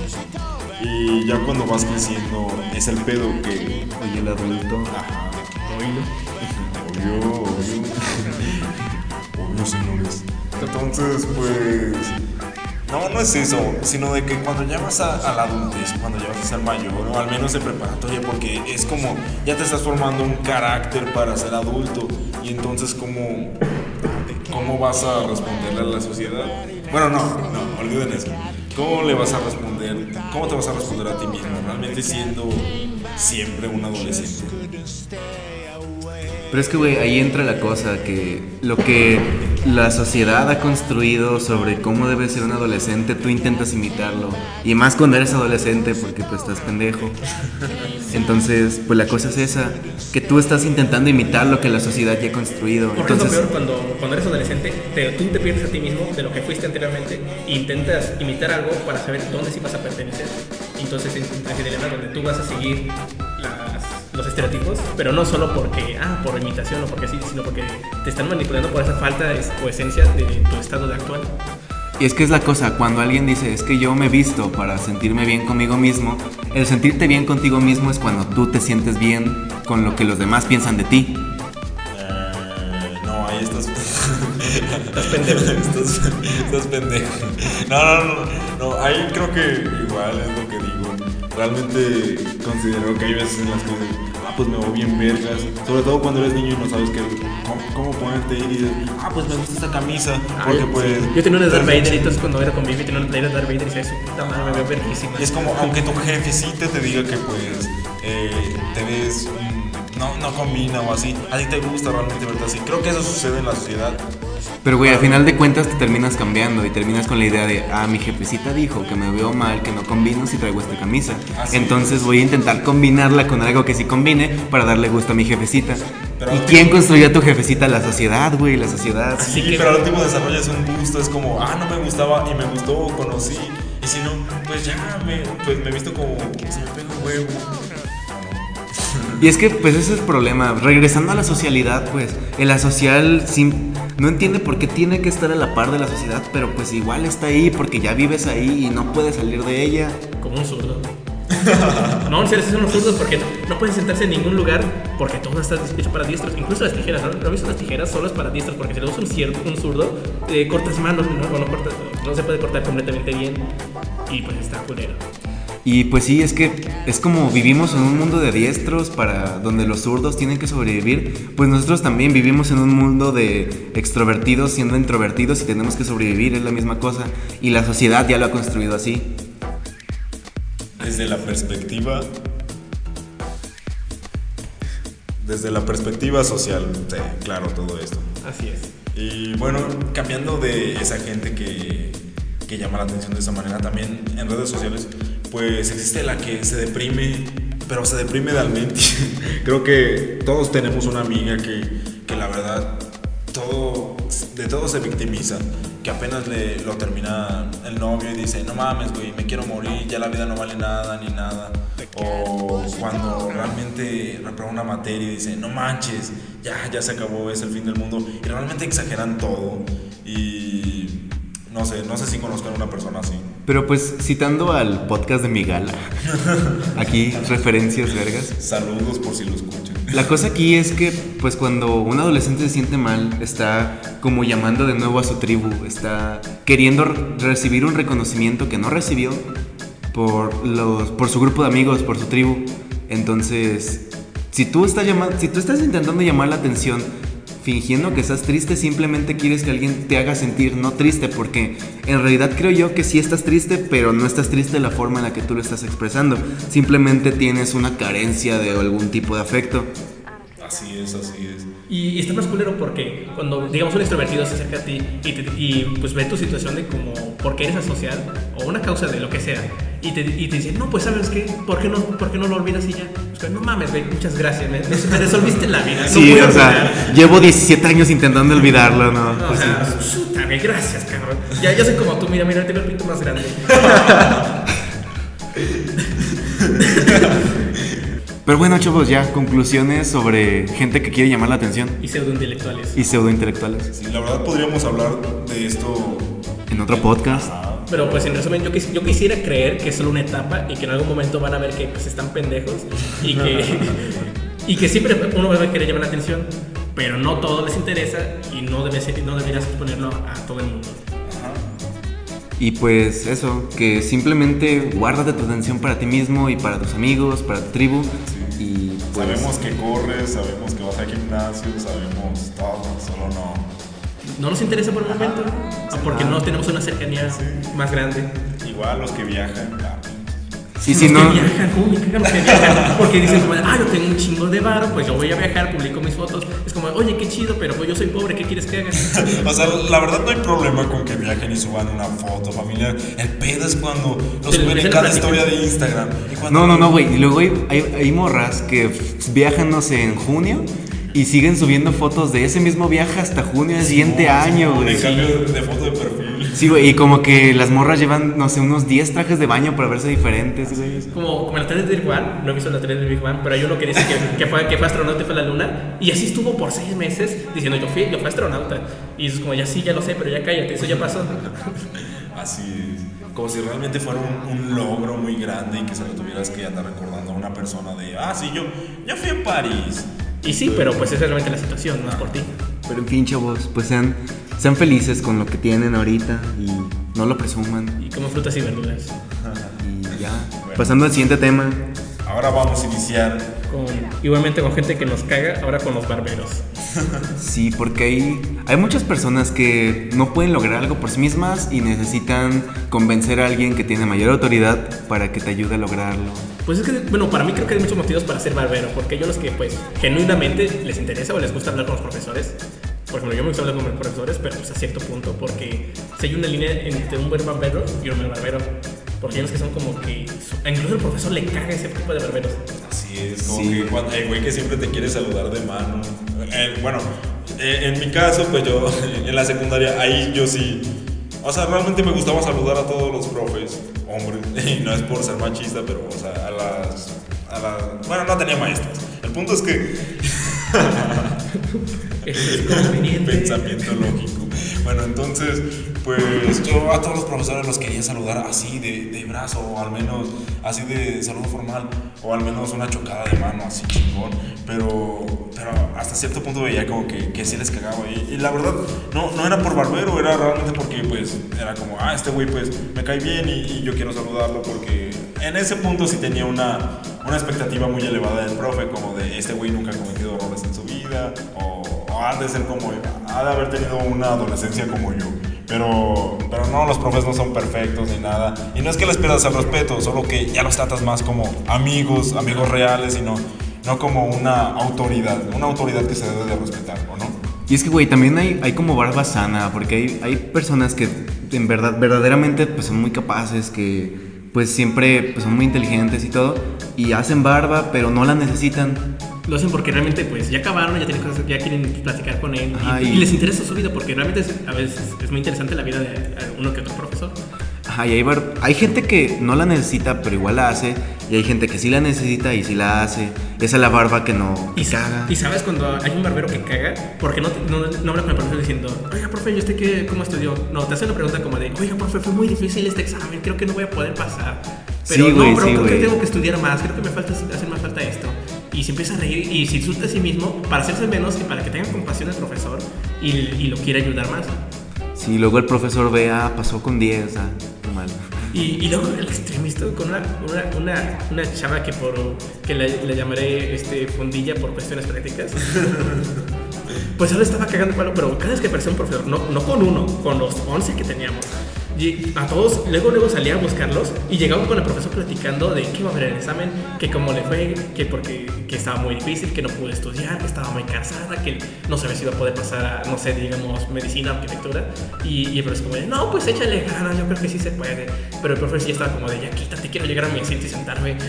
Y ya cuando vas creciendo, es el pedo que. Oye, el adulto. Ajá, Obvio, obvio. obvio, señores. Entonces, pues. No, no es eso, sino de que cuando ya vas a, a la adultez, cuando ya vas a ser mayor, o al menos en preparatoria, porque es como ya te estás formando un carácter para ser adulto, y entonces, ¿cómo, cómo vas a responderle a la sociedad? Bueno, no, no, olviden eso. ¿Cómo le vas a responder? ¿Cómo te vas a responder a ti mismo? Realmente siendo siempre un adolescente. Pero es que, güey, ahí entra la cosa, que lo que la sociedad ha construido sobre cómo debe ser un adolescente, tú intentas imitarlo. Y más cuando eres adolescente, porque pues estás pendejo. Entonces, pues la cosa es esa, que tú estás intentando imitar lo que la sociedad ya ha construido. Porque es lo Entonces, peor cuando, cuando eres adolescente, te- tú te pierdes a ti mismo de lo que fuiste anteriormente e intentas imitar algo para saber dónde sí vas a pertenecer. Entonces es un dilema donde tú vas a seguir los estereotipos, pero no solo porque, ah, por imitación o porque sí, sino porque te están manipulando por esa falta es- o esencia de tu estado de actual. Y es que es la cosa, cuando alguien dice, es que yo me visto para sentirme bien conmigo mismo, el sentirte bien contigo mismo es cuando tú te sientes bien con lo que los demás piensan de ti. Eh, no, ahí estás. Estás pendejo. estás, estás pendejo. No, no, no, no. Ahí creo que igual es lo que. Realmente considero que hay veces en las que ah, pues me voy bien vergas. Sobre todo cuando eres niño y no sabes qué, cómo, cómo ponerte y dices, ah, pues me gusta esta camisa. Porque pues. Yo tenía una de Darth Vader y entonces cuando era con Vivi tenía una de Darth Vader y decía, puta madre, me veo verguísima. Y es como, aunque tu jefecita te diga que pues eh, te ves, mm, no, no combina o así, a ti te gusta realmente verte así. Creo que eso sucede en la sociedad. Pero güey, al final de cuentas te terminas cambiando y terminas con la idea de, ah, mi jefecita dijo que me veo mal, que no combino si traigo esta camisa. Así Entonces voy a intentar combinarla con algo que sí combine para darle gusto a mi jefecita. Pero- ¿Y quién construyó a tu jefecita? La sociedad, güey, la sociedad. Así Sí, que- pero al último desarrollas un gusto, es como, ah, no me gustaba y me gustó, conocí. Y si no, pues ya me, pues me he visto como, se me un huevo. Y es que, pues, ese es el problema. Regresando a la socialidad, pues, en la social sim- no entiende por qué tiene que estar a la par de la sociedad, pero pues igual está ahí porque ya vives ahí y no puedes salir de ella. Como un zurdo. no, en serio, son los zurdos porque no, pueden sentarse en ningún lugar porque todo está hecho para diestros. Incluso las tijeras, ¿no? ¿No visto las tijeras solo es para diestros? Porque si usas un, cier- un zurdo, eh, cortas manos, ¿no? No se puede cortar completamente bien. Y pues está culero. Y pues sí, es que es como vivimos en un mundo de diestros para donde los zurdos tienen que sobrevivir, pues nosotros también vivimos en un mundo de extrovertidos siendo introvertidos y tenemos que sobrevivir, es la misma cosa. Y la sociedad ya lo ha construido así. Desde la perspectiva. Desde la perspectiva social, sí, claro, todo esto. Así es. Y bueno, cambiando de esa gente que, que llama la atención de esa manera, también en redes sociales, pues existe la que se deprime, pero se deprime realmente. Creo que todos tenemos una amiga que, que la verdad, todo, de todo se victimiza, que apenas le, lo termina el novio y dice, no mames, güey, me quiero morir, ya la vida no vale nada ni nada. O cuando realmente reprueba una materia y dice, no manches, ya, ya se acabó, es el fin del mundo. Y realmente exageran todo. Y no sé, no sé si conozcan a una persona así. Pero pues citando al podcast de mi gala, aquí referencias vergas. Saludos por si lo escuchan. La cosa aquí es que, pues cuando un adolescente se siente mal, está como llamando de nuevo a su tribu, está queriendo re- recibir un reconocimiento que no recibió por, los, por su grupo de amigos, por su tribu. Entonces, si tú, estás llamando, si tú estás intentando llamar la atención fingiendo que estás triste, simplemente quieres que alguien te haga sentir no triste, porque en realidad creo yo que sí estás triste, pero no estás triste de la forma en la que tú lo estás expresando. Simplemente tienes una carencia de algún tipo de afecto. Así es, así es. Y, está más culero porque cuando, digamos, un extrovertido se acerca a ti y, te- y, pues ve tu situación de como porque eres asocial o una causa de lo que sea y te, y te dice, no, pues sabes qué, ¿por qué no, por qué no lo olvidas y ya? Pues no mames, güey, muchas gracias, me, me- resolviste la vida. Sí, o sea, olvidar". llevo 17 años intentando olvidarlo, ¿no? No, o Pues sí. sea, güey, gracias, cabrón. Ya, ya soy como tú, mira, mira, tengo el pito más grande. Pero bueno, chavos, ya, conclusiones sobre gente que quiere llamar la atención Y pseudointelectuales. y pseudointelectuales. Sí, la verdad podríamos hablar de esto En otro podcast. Pero pues en resumen, yo, quis- yo quisiera creer que es solo una etapa y que en algún momento van a ver que pues, están pendejos y que, y que siempre uno va a querer llamar la atención, pero no todo les interesa y no, debe ser- no deberías exponerlo a todo el mundo. Y pues eso, que simplemente guárdate tu atención para ti mismo y para tus amigos, para tu tribu. Y pues, Sabemos que corres, sabemos que vas al gimnasio, sabemos todo, solo no. No nos interesa por el momento, porque no tenemos una cercanía más grande. Igual los que viajan, ah, sí, sí, los no. viajan, ¿cómo me cagan los que viajan? Porque dicen como, ah, yo tengo un chingo de varo, pues yo voy a viajar, publico mis fotos. Es como, oye, qué chido, pero pues yo soy pobre, ¿qué quieres que haga? O sea, la verdad no hay problema con que viajen y suban una foto familiar. El pedo es cuando lo suben en cada historia de Instagram. Y No, no, no, güey. Y luego hay, hay, hay morras que viajan, no sé, en junio y siguen subiendo fotos de ese mismo viaje hasta junio del siguiente año, güey. De cambio de foto de perfil. Sí, güey, y como que las morras llevan, no sé, unos 10 trajes de baño para verse diferentes, güey. Como, como la tele de Big Bang, no he visto la tele de Big Bang, pero hay uno que dice que, que, fue, que fue astronauta y fue a la luna, y así estuvo por seis meses diciendo, yo fui, yo fui astronauta. Y es como, ya sí, ya lo sé, pero ya cállate, eso ya pasó. Así es. Como si realmente fuera un, un logro muy grande y que se lo tuvieras que andar recordando a una persona de, ah, sí, yo, yo fui a París. Y sí, pero pues esa es realmente la situación, no es por ti. Pero en fin, chavos, pues sean, sean felices con lo que tienen ahorita y no lo presuman. Y como frutas y verduras. Y ya. Pasando al siguiente tema. Ahora vamos a iniciar. Con, igualmente con gente que nos caga, ahora con los barberos. Sí, porque hay, hay muchas personas que no pueden lograr algo por sí mismas y necesitan convencer a alguien que tiene mayor autoridad para que te ayude a lograrlo. Pues es que, bueno, para mí creo que hay muchos motivos para ser barbero, porque hay unos que, pues, genuinamente les interesa o les gusta hablar con los profesores. Por ejemplo, yo me gusta hablar con mis profesores, pero pues a cierto punto, porque si hay una línea entre un buen barbero y un mal barbero. Porque hay unos que son como que. Incluso el profesor le caga ese tipo de barberos. Así es, como Sí. que cuando, el güey que siempre te quiere saludar de mano. Eh, bueno, eh, en mi caso, pues yo en la secundaria, ahí yo sí. O sea, realmente me gustaba saludar a todos los profes, hombres. Y no es por ser machista, pero, o sea, a las. A las bueno, no tenía maestras. El punto es que. Es. Pensamiento lógico. Bueno, entonces, pues yo a todos los profesores los quería saludar así de, de brazo, o al menos así de saludo formal, o al menos una chocada de mano así chingón. Pero, pero hasta cierto punto veía como que, que sí les cagaba. Y, y la verdad, no, no era por barbero, era realmente porque, pues, era como, ah, este güey, pues, me cae bien y, y yo quiero saludarlo porque en ese punto sí tenía una, una expectativa muy elevada del profe, como de este güey nunca ha cometido errores en su vida, o, o ha de ser como, ha de haber tenido una adolescencia como yo. Pero, pero no, los profes no son perfectos ni nada. Y no es que les pierdas el respeto, solo que ya los tratas más como amigos, amigos reales y no, no como una autoridad, una autoridad que se debe de respetar, ¿o no? Y es que, güey, también hay, hay como barba sana, porque hay, hay personas que en verdad, verdaderamente pues, son muy capaces, que pues siempre pues, son muy inteligentes y todo, y hacen barba, pero no la necesitan. Lo hacen porque realmente, pues, ya acabaron, ya tienen cosas, ya quieren platicar con él. y- Ajá, y, y- les interesa su vida, porque realmente es- a veces es muy interesante la vida de uno que otro profesor. Ajá, y hay, bar- hay gente que no la necesita, pero igual la hace, y hay gente que sí la necesita y sí la hace. Esa es la barba que no Y, caga. y sabes cuando hay un barbero que caga, porque no, no, no habla con el profesor diciendo, oiga, profe, ¿y usted qué, cómo estudió? No, te hace una pregunta como de, oiga, profe, fue muy difícil este examen, creo que no voy a poder pasar. Pero Sí, no, pero sí, creo que tengo que estudiar más, creo que me falta hacer más falta esto. Y se empieza a reír y se insulta a sí mismo para hacerse menos y para que tenga compasión al profesor y, y lo quiera ayudar más. Si luego el profesor ve, ah, pasó con 10, ah, qué Y, luego el extremista con una, una, una, una chava que por que le llamaré este, fundilla por cuestiones prácticas. Pues ahora estaba cagando palo, pero cada vez que aparecía un profesor, no, no con uno, con los 11 que teníamos. Y a todos, luego luego salía a buscarlos y llegaba con el profesor platicando de qué iba a haber el examen, que cómo le fue, que porque que estaba muy difícil, que no pude estudiar, que estaba muy cansada, que no sabía si iba a poder pasar a, no sé, digamos, medicina, arquitectura. Y, y el profesor como de, no, pues échale ganas, yo creo que sí se puede. Pero el profesor sí estaba como de, ya quítate, quiero llegar a mi asiento y sentarme.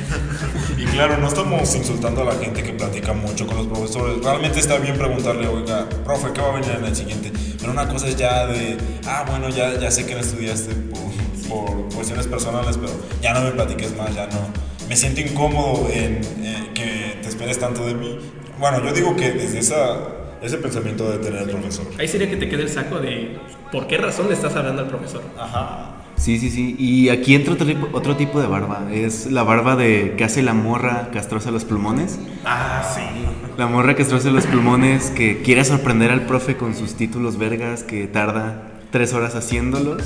Y claro, no estamos insultando a la gente que platica mucho con los profesores. Realmente está bien preguntarle, oiga, profe, ¿qué va a venir en el siguiente? Pero una cosa es ya de, ah, bueno, ya, ya sé que no estudiaste por, por cuestiones personales, pero ya no me platiques más, ya no. Me siento incómodo en eh, que te esperes tanto de mí. Bueno, yo digo que desde esa, ese pensamiento de tener el profesor. Ahí sería que te quede el saco de por qué razón le estás hablando al profesor. Ajá. Sí, sí, sí. Y aquí entra otro tipo, otro tipo de barba. Es la barba de que hace la morra castrosa los pulmones. Ah, sí. La morra castrosa los pulmones que quiere sorprender al profe con sus títulos vergas que tarda tres horas haciéndolos.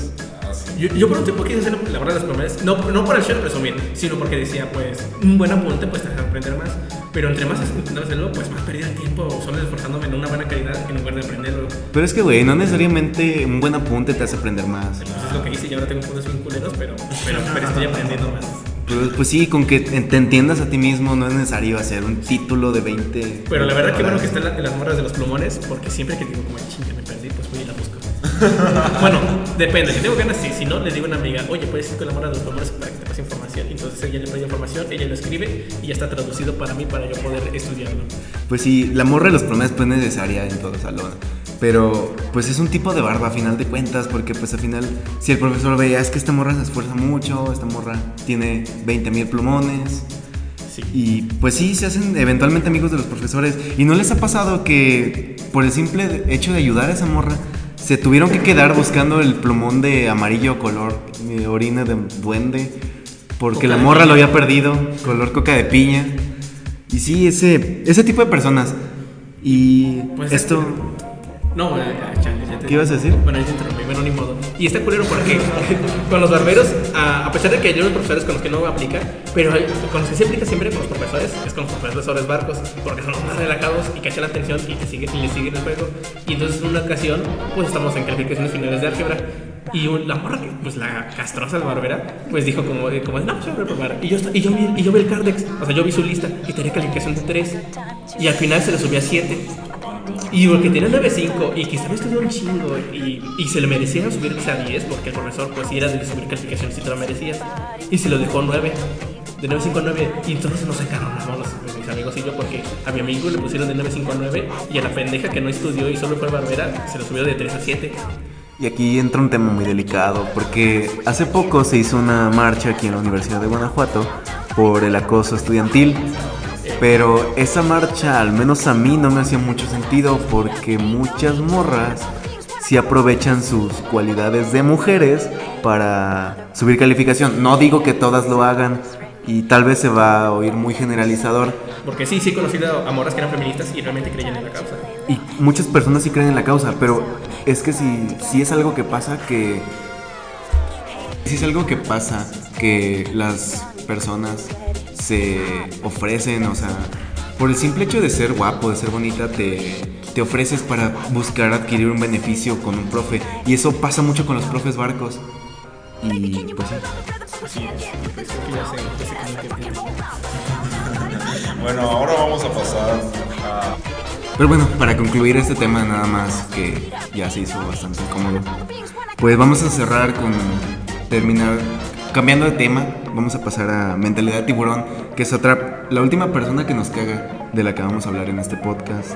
Yo, yo por un tiempo quise hacer la, verdad de las promesas, no, no por el show de presumir, sino porque decía, pues, un buen apunte, pues te hace aprender más. Pero entre más intentaba hacerlo, pues más perdía el tiempo solo esforzándome en una buena calidad en lugar de aprenderlo. Pero es que, güey, no necesariamente un buen apunte te hace aprender más. Entonces es lo que hice y ahora tengo puntos bien culeros, pero, pero, pero estoy aprendiendo más. Pues, pues sí, con que te entiendas a ti mismo no es necesario hacer un título de 20. Pero la verdad que bueno que están la- las morras de los plumones, porque siempre que digo como chinga me perdí, pues voy y la busco. bueno, depende, si tengo ganas sí, si no les digo a una amiga, oye, puedes ir con la morra de los plumones para que te pase información. Entonces ella le pide información, ella lo escribe y ya está traducido para mí para yo poder estudiarlo. Pues sí, la morra de los promesas pues es necesaria en todo salón. Pero pues es un tipo de barba a final de cuentas, porque pues al final si el profesor veía es que esta morra se esfuerza mucho, esta morra tiene 20 mil plumones. Sí. Y pues sí, se hacen eventualmente amigos de los profesores. ¿Y no les ha pasado que por el simple hecho de ayudar a esa morra, se tuvieron que quedar buscando el plumón de amarillo color eh, orina de duende? Porque Coca la morra lo había perdido, color coca de piña. Y sí, ese, ese tipo de personas. Y Pues esto... No, ah, chale, ya te- ¿Qué ibas a decir? Bueno, yo te interrumpí, bueno, ni modo. Y está culero porque con los barberos, a, a pesar de que hay unos profesores con los que no aplica, pero hay- con los que se aplica siempre con los profesores, es con los profesores barcos, porque son los más relajados y cachan la atención y te siguen, y le siguen el juego. Y entonces en una ocasión, pues estamos en calificaciones finales de álgebra. Y un- la morra, que, pues la castrosa, la barbera, pues dijo como, como no, pues yo voy a reprobar. Y yo, esta- y, yo vi, y yo vi el Cardex, o sea, yo vi su lista y tenía calificación de 3. Y al final se le subió a 7. Y porque tenía 9.5 y quizá me estudió un chingo y, y se le merecía subirse a 10 porque el profesor pues era de subir calificaciones si te lo merecías. Y se lo dejó 9. De 9.5 a 9. Y entonces nos sacaron los, mis amigos y yo porque a mi amigo le pusieron de 9.5 a 9 y a la pendeja que no estudió y solo fue barbera se lo subió de 3 a 7. Y aquí entra un tema muy delicado, porque hace poco se hizo una marcha aquí en la Universidad de Guanajuato por el acoso estudiantil. Pero esa marcha, al menos a mí, no me hacía mucho sentido porque muchas morras sí aprovechan sus cualidades de mujeres para subir calificación. No digo que todas lo hagan y tal vez se va a oír muy generalizador. Porque sí, sí he conocido a morras que eran feministas y realmente creían en la causa. Y muchas personas sí creen en la causa, pero es que si, si es algo que pasa que... Si es algo que pasa que las personas se ofrecen, o sea, por el simple hecho de ser guapo, de ser bonita, te, te ofreces para buscar adquirir un beneficio con un profe. Y eso pasa mucho con los profes barcos. Y pues sí. Así es. Que ya. Bueno, ahora vamos a pasar a. Pero bueno, para concluir este tema nada más que ya se hizo bastante incómodo, pues vamos a cerrar con terminar cambiando de tema, vamos a pasar a mentalidad de tiburón, que es otra la última persona que nos caga de la que vamos a hablar en este podcast.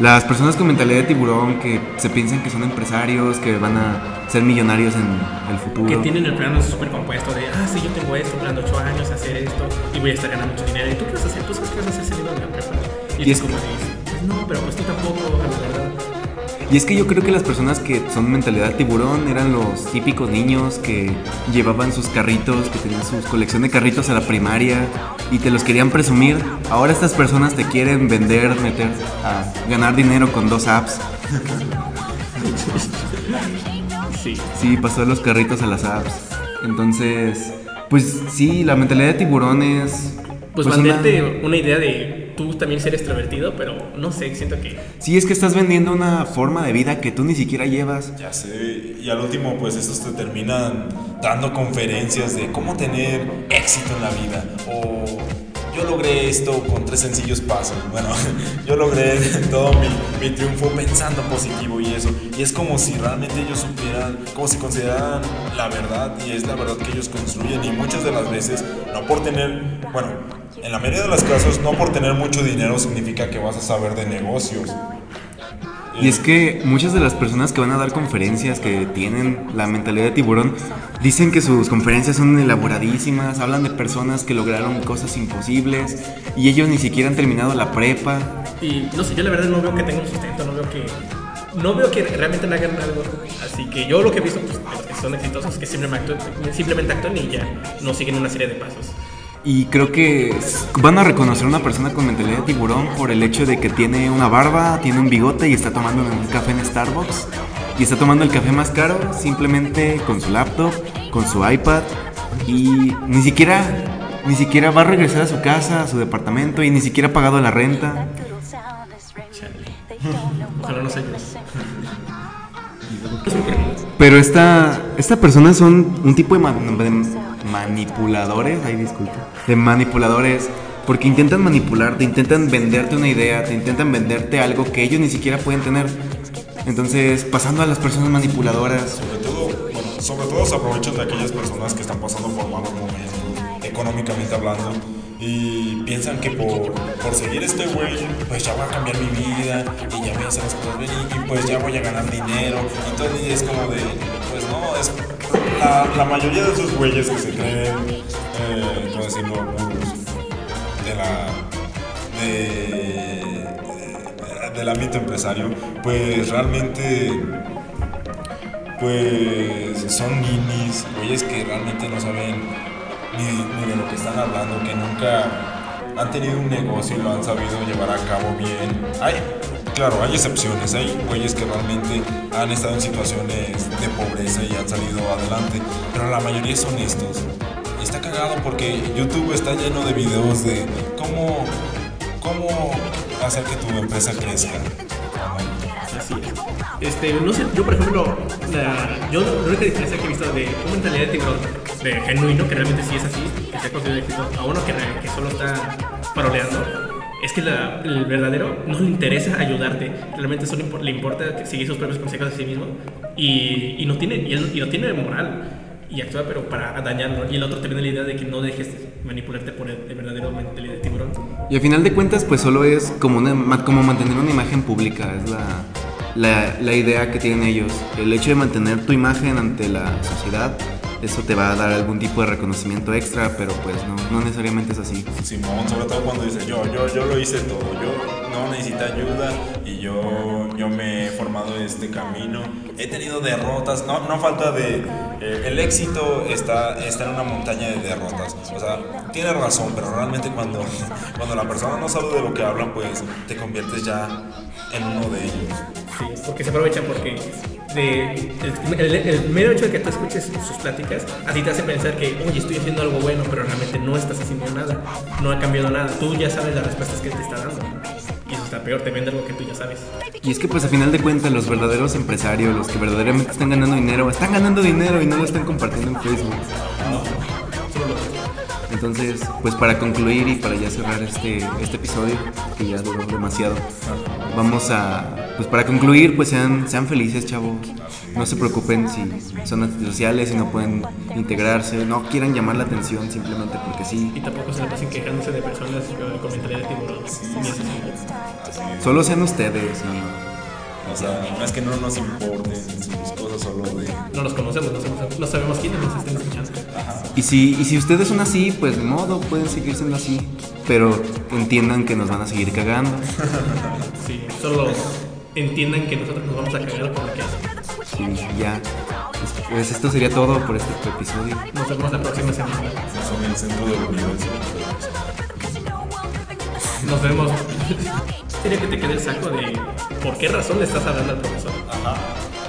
Las personas con mentalidad de tiburón que se piensan que son empresarios, que van a ser millonarios en el futuro. Que tienen el plan súper compuesto de, ah, sí, yo tengo esto, plan de 8 años, hacer esto, y voy a estar ganando mucho dinero. ¿Y tú qué vas a hacer? ¿Tú sabes qué vas a hacer saliendo de la prepa? Y, Y es como pues no, pero pues tú tampoco. Y es que yo creo que las personas que son mentalidad tiburón eran los típicos niños que llevaban sus carritos, que tenían su colección de carritos a la primaria y te los querían presumir. Ahora estas personas te quieren vender, meter a ganar dinero con dos apps. Sí. Sí, pasó los carritos a las apps. Entonces, pues sí, la mentalidad de tiburón es... Pues, una- venderte una idea de tú también ser extrovertido, pero no sé, siento que Sí, es que estás vendiendo una forma de vida que tú ni siquiera llevas. Ya sé, y al último, pues estos te terminan dando conferencias de cómo tener éxito en la vida. O yo logré esto con tres sencillos pasos. Bueno, yo logré todo mi, triunfo pensando positivo y eso. Y es como si realmente ellos supieran, como si consideraran la verdad y es la verdad que ellos construyen. Y muchas de las veces, no por tener, bueno, en la mayoría de los casos, no por tener mucho dinero significa que vas a saber de negocios. Y es que muchas de las personas que van a dar conferencias que tienen la mentalidad de tiburón dicen que sus conferencias son elaboradísimas, hablan de personas que lograron cosas imposibles y ellos ni siquiera han terminado la prepa. Y no sé, yo la verdad no veo que tenga un sustento, no veo que, no veo que realmente hagan algo. Así que yo lo que he visto pues, los que son exitosos que simplemente simplemente actúan y ya no siguen una serie de pasos. Y creo que van a reconocer a una persona con mentalidad de tiburón por el hecho de que tiene una barba, tiene un bigote y está tomando un café en Starbucks. Y está tomando el café más caro simplemente con su laptop, con su iPad. Y ni siquiera, ni siquiera va a regresar a su casa, a su departamento y ni siquiera ha pagado la renta. Ojalá no. Pero esta, esta persona son un tipo de, man- de manipuladores, ay disculpa, de manipuladores, porque intentan manipularte, intentan venderte una idea, te intentan venderte algo que ellos ni siquiera pueden tener. Entonces, pasando a las personas manipuladoras, Sobre todo, bueno, sobre todo se aprovechan de aquellas personas que están pasando por malos momentos, económicamente hablando, y piensan que por, por seguir este güey, pues ya va a cambiar mi vida, y ya me hacen las cosas bien, y, pues ya voy a ganar dinero, y todo es como de, pues no, es la, mayoría de esos güeyes que se creen, eh, ¿cómo decirlo? De la... de del ámbito empresario, pues realmente pues son ninis, güeyes que realmente no saben ni, ni de lo que están hablando, que nunca han tenido un negocio y lo han sabido llevar a cabo bien. Hay, claro, hay excepciones, hay güeyes que realmente han estado en situaciones de pobreza y han salido adelante, pero la mayoría son estos. Está cagado porque YouTube está lleno de videos de cómo, cómo hacer que tu empresa crezca. Así es. Este, no sé, yo por ejemplo, la, yo la única diferencia que he visto de una mentalidad de tiburón, de genuino, que realmente sí es así, que se ha conseguido éxito, a uno que, que solo está paroleando, es que la- el verdadero no le interesa ayudarte, realmente solo le importa seguir sus propios consejos de sí mismo y, y no tiene, y, él- y no tiene moral. Y actúa pero para dañarlo. Y el otro te la idea de que no dejes manipularte por el, el verdadero mentalidad de tiburón. y al final de cuentas, pues solo es como, una, como mantener una imagen pública, es la, la, la idea que tienen ellos. El hecho de mantener tu imagen ante la sociedad, eso te va a dar algún tipo de reconocimiento extra, pero pues no, no necesariamente es así. Simón, sobre todo cuando dice yo, yo, yo lo hice todo, yo no necesito ayuda y yo, yo me he formado este camino. He tenido derrotas, no, no falta de... eh, el éxito está, está en una montaña de derrotas. O sea, tiene razón, pero realmente cuando, cuando la persona no sabe de lo que hablan, pues te conviertes ya en uno de ellos. Sí, porque se aprovechan porque de, el, el- el mero hecho de que tú escuches sus pláticas a ti te hace pensar que, oye, estoy haciendo algo bueno, pero realmente no estás haciendo nada, no ha cambiado nada, tú ya sabes las respuestas que él te está dando. Y eso está peor, te vende algo que tú ya sabes. Y es que pues a final de cuentas los verdaderos empresarios, los que verdaderamente están ganando dinero, están ganando dinero y no lo están compartiendo en Facebook. Solo lo Entonces, pues para concluir y para ya cerrar este, este episodio, que ya duró demasiado, vamos a, pues para concluir, pues sean, sean felices, chavos. No se preocupen si son antisociales, si no pueden integrarse, no quieran llamar la atención simplemente porque sí. Y tampoco se la pasen quejándose de personas con mentalidad de tiburón. Así. Solo sean ustedes y O sea, no es que no nos importen sus cosas, solo de... No los conocemos, no sabemos, no sabemos quiénes nos estén escuchando. Y si, y si ustedes son así, pues de modo, pueden seguir siendo así. Pero entiendan que nos van a seguir cagando. Sí, solo entiendan que nosotros nos vamos a cagar por lo que hacen. Y ya. Pues, pues esto sería todo por este episodio. Nos vemos la próxima semana. Son el centro del universo. Nos vemos. Sería que te quede el saco de por qué razón le estás hablando al profesor.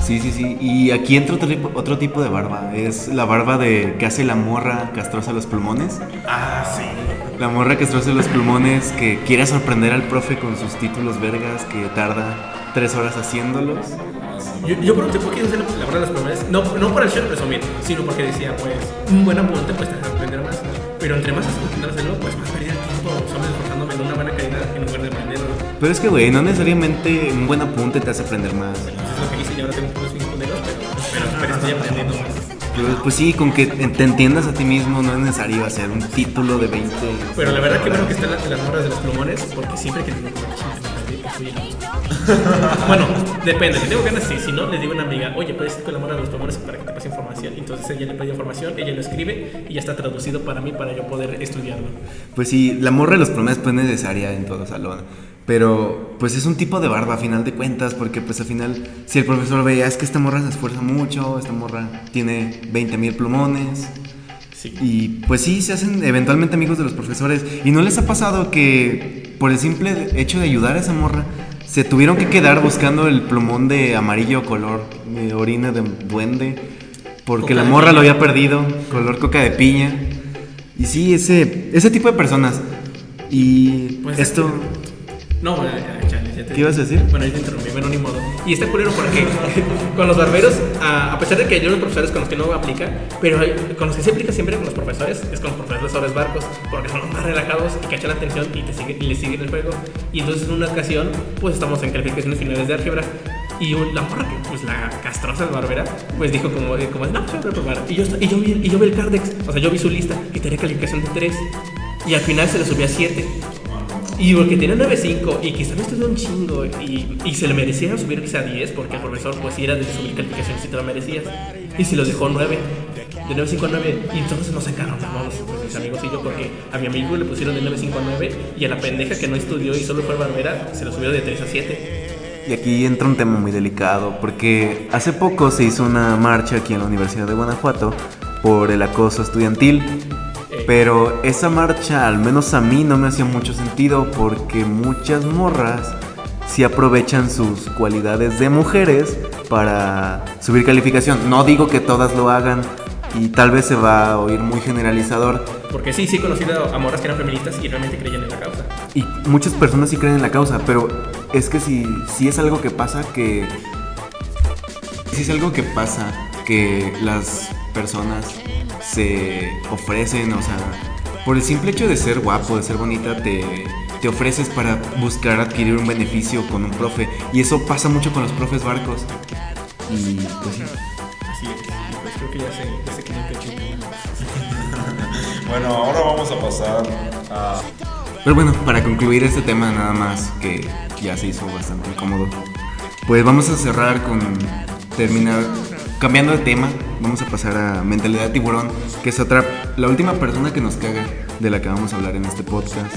Sí, sí, sí. Y aquí entra otro tipo, otro tipo de barba. Es la barba de que hace la morra castrosa los pulmones. Ah, sí. La morra castrosa los pulmones que quiere sorprender al profe con sus títulos vergas que tarda tres horas haciéndolos. Yo, yo pregunté por qué no se la verdad de los problemas. No, no por el hecho de presumir, sino porque decía, pues, un buen apunte pues te hace aprender más. Pero entre más hacerlo, pues más pérdida de tiempo, solo esforzándome en una buena Pero es que, güey, no necesariamente un buen apunte te hace aprender más. Eso es lo que hice y ahora tengo bien culeros, pero, pero, pero estoy aprendiendo más. Pero, pues sí, con que te entiendas a ti mismo no es necesario hacer un título de 20. Pero la verdad que bueno que están las, las morras de los plumones, porque siempre que tengo pues. Bueno, depende, si tengo ganas, sí, si no, les digo a una amiga, oye, puedes ir con la morra de los plumones para que te pase información. Entonces ella le pide información, ella lo escribe y ya está traducido para mí para yo poder estudiarlo. Pues sí, la morra de los problemas pues es necesaria en todo salón. Pero pues es un tipo de barba a final de cuentas, porque pues al final si el profesor veía es que esta morra se esfuerza mucho, esta morra tiene 20 mil plumones. Sí. Y pues sí, se hacen eventualmente amigos de los profesores. ¿Y no les ha pasado que por el simple hecho de ayudar a esa morra, se tuvieron que quedar buscando el plumón de amarillo color de orina de duende? Porque Coca la morra lo había perdido, color coca de piña. Y sí, ese, ese tipo de personas. Y Pues, esto... No, bueno, ya, chale, ya te- ¿Qué ibas a decir? Bueno, ahí te interrumpí, bueno, ni modo. Y está culero porque con los barberos, a, a pesar de que hay unos profesores con los que no aplica, pero hay- con los que se aplica siempre con los profesores, es con los profesores barcos, porque son los más relajados y cachan la atención y, te siguen, y les siguen el juego. Y entonces en una ocasión, pues estamos en calificaciones finales de álgebra. Y la morra que, pues la castrosa barbera, pues dijo como, como no, pues voy a reprobar. Y yo, y, yo vi, y yo vi el Cardex, o sea, yo vi su lista y tenía calificación de 3. Y al final se le subió a 7. Y porque tenía 9.5 y quizá me estudió un chingo y, y se le merecía subir quizá a 10 porque el profesor pues sí era de subir calificaciones si te lo merecías. Y si lo dejó 9, de 9.5 a 9 y entonces nos sacaron, vamos, pues, mis amigos y yo porque a mi amigo le pusieron de 9.5 a 9 y a la pendeja que no estudió y solo fue barbera se lo subió de 3 a 7. Y aquí entra un tema muy delicado, porque hace poco se hizo una marcha aquí en la Universidad de Guanajuato por el acoso estudiantil. Pero esa marcha, al menos a mí, no me hacía mucho sentido porque muchas morras sí aprovechan sus cualidades de mujeres para subir calificación. No digo que todas lo hagan y tal vez se va a oír muy generalizador, Porque sí, sí he conocido a morras que eran feministas y realmente creían en la causa. Y muchas personas sí creen en la causa, pero es que si, si es algo que pasa que... Si es algo que pasa que las personas se ofrecen, o sea, por el simple hecho de ser guapo, de ser bonita, te, te ofreces para buscar adquirir un beneficio con un profe. Y eso pasa mucho con los profes barcos. Y pues sí. Así es. Pues creo que ya sé, ya tema. Bueno, ahora vamos a pasar a Pero bueno, para concluir este tema nada más, que ya se hizo bastante incómodo, pues vamos a cerrar con terminar cambiando de tema, vamos a pasar a mentalidad de tiburón, que es otra, la última persona que nos caga de la que vamos a hablar en este podcast.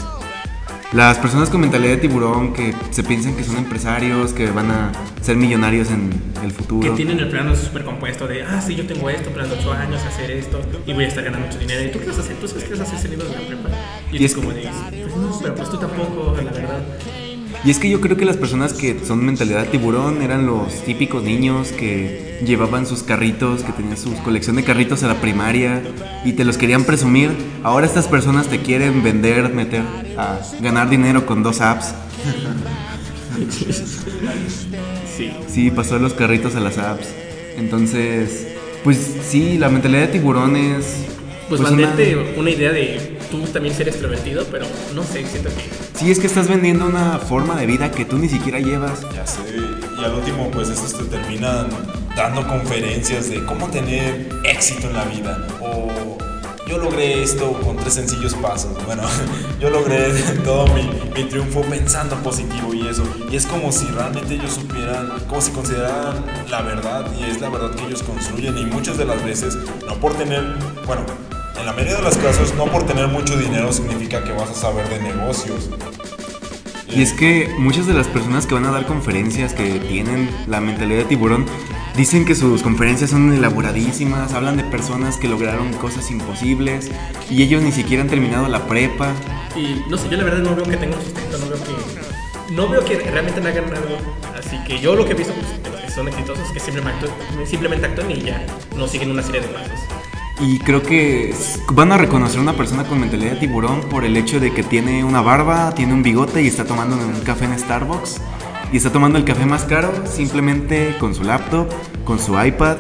Las personas con mentalidad de tiburón que se piensan que son empresarios, que van a ser millonarios en el Que futuro. tienen el plano súper compuesto de, ah, sí, yo tengo esto, plan de 8 años, hacer esto, y voy a estar ganando mucho dinero. ¿Y tú qué vas a hacer? ¿Tú sabes qué vas a hacer saliendo de la prepa? Y, es como de, pues no, pero pues tú tampoco, la verdad. Y es que yo creo que las personas que son mentalidad tiburón eran los típicos niños que llevaban sus carritos, que tenían su colección de carritos a la primaria y te los querían presumir. Ahora estas personas te quieren vender, meter a ganar dinero con dos apps. Sí. Sí, pasó los carritos a las apps. Entonces, pues sí, la mentalidad de tiburón es... Pues, una- venderte una idea de tú también ser extrovertido, pero no sé, siento que Sí, es que estás vendiendo una forma de vida que tú ni siquiera llevas. Ya sé, y al último pues estos te terminan dando conferencias de cómo tener éxito en la vida o yo logré esto con tres sencillos pasos. Bueno, yo logré todo mi, mi triunfo pensando positivo y eso. Y es como si realmente ellos supieran, como si consideraran la verdad y es la verdad que ellos construyen y muchas de las veces no por tener, bueno, en la mayoría de los casos no por tener mucho dinero significa que vas a saber de negocios. Y es que muchas de las personas que van a dar conferencias que tienen la mentalidad de tiburón dicen que sus conferencias son elaboradísimas, hablan de personas que lograron cosas imposibles y ellos ni siquiera han terminado la prepa. Y no sé, yo la verdad no veo que tengan sustento, no veo que. No veo que realmente hagan algo. Así que yo lo que he visto pues, de los que son exitosos es que simplemente actúan, simplemente actúan y ya no siguen una serie de pasos. Y creo que van a reconocer a una persona con mentalidad de tiburón por el hecho de que tiene una barba, tiene un bigote y está tomando un café en Starbucks. Y está tomando el café más caro simplemente con su laptop, con su iPad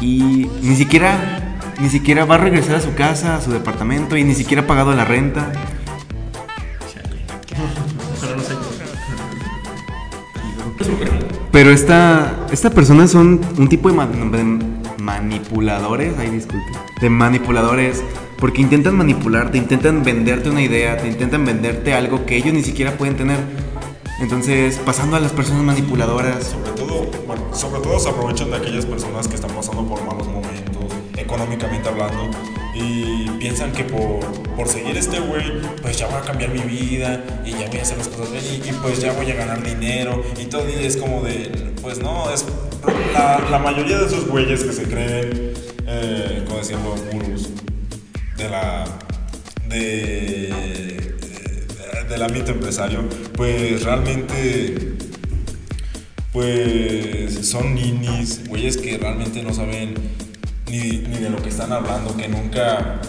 y ni siquiera ni siquiera va a regresar a su casa, a su departamento y ni siquiera ha pagado la renta. Pero esta, esta persona son un tipo de manipuladores, ay disculpe, de manipuladores, porque intentan manipularte, intentan venderte una idea, te intentan venderte algo que ellos ni siquiera pueden tener. Entonces, pasando a las personas manipuladoras, Sobre todo, bueno, sobre todo se aprovechan de aquellas personas que están pasando por malos momentos, económicamente hablando, Y piensan que por, por seguir este güey, pues ya voy a cambiar mi vida y ya voy a hacer las cosas bien y pues ya voy a ganar dinero y todo. Y es como de, pues no, es la, mayoría de esos güeyes que se creen, eh, como decían los gurús, de la. de. del ámbito empresario, pues realmente pues son ninis, güeyes que realmente no saben ni, ni, de lo que están hablando, que nunca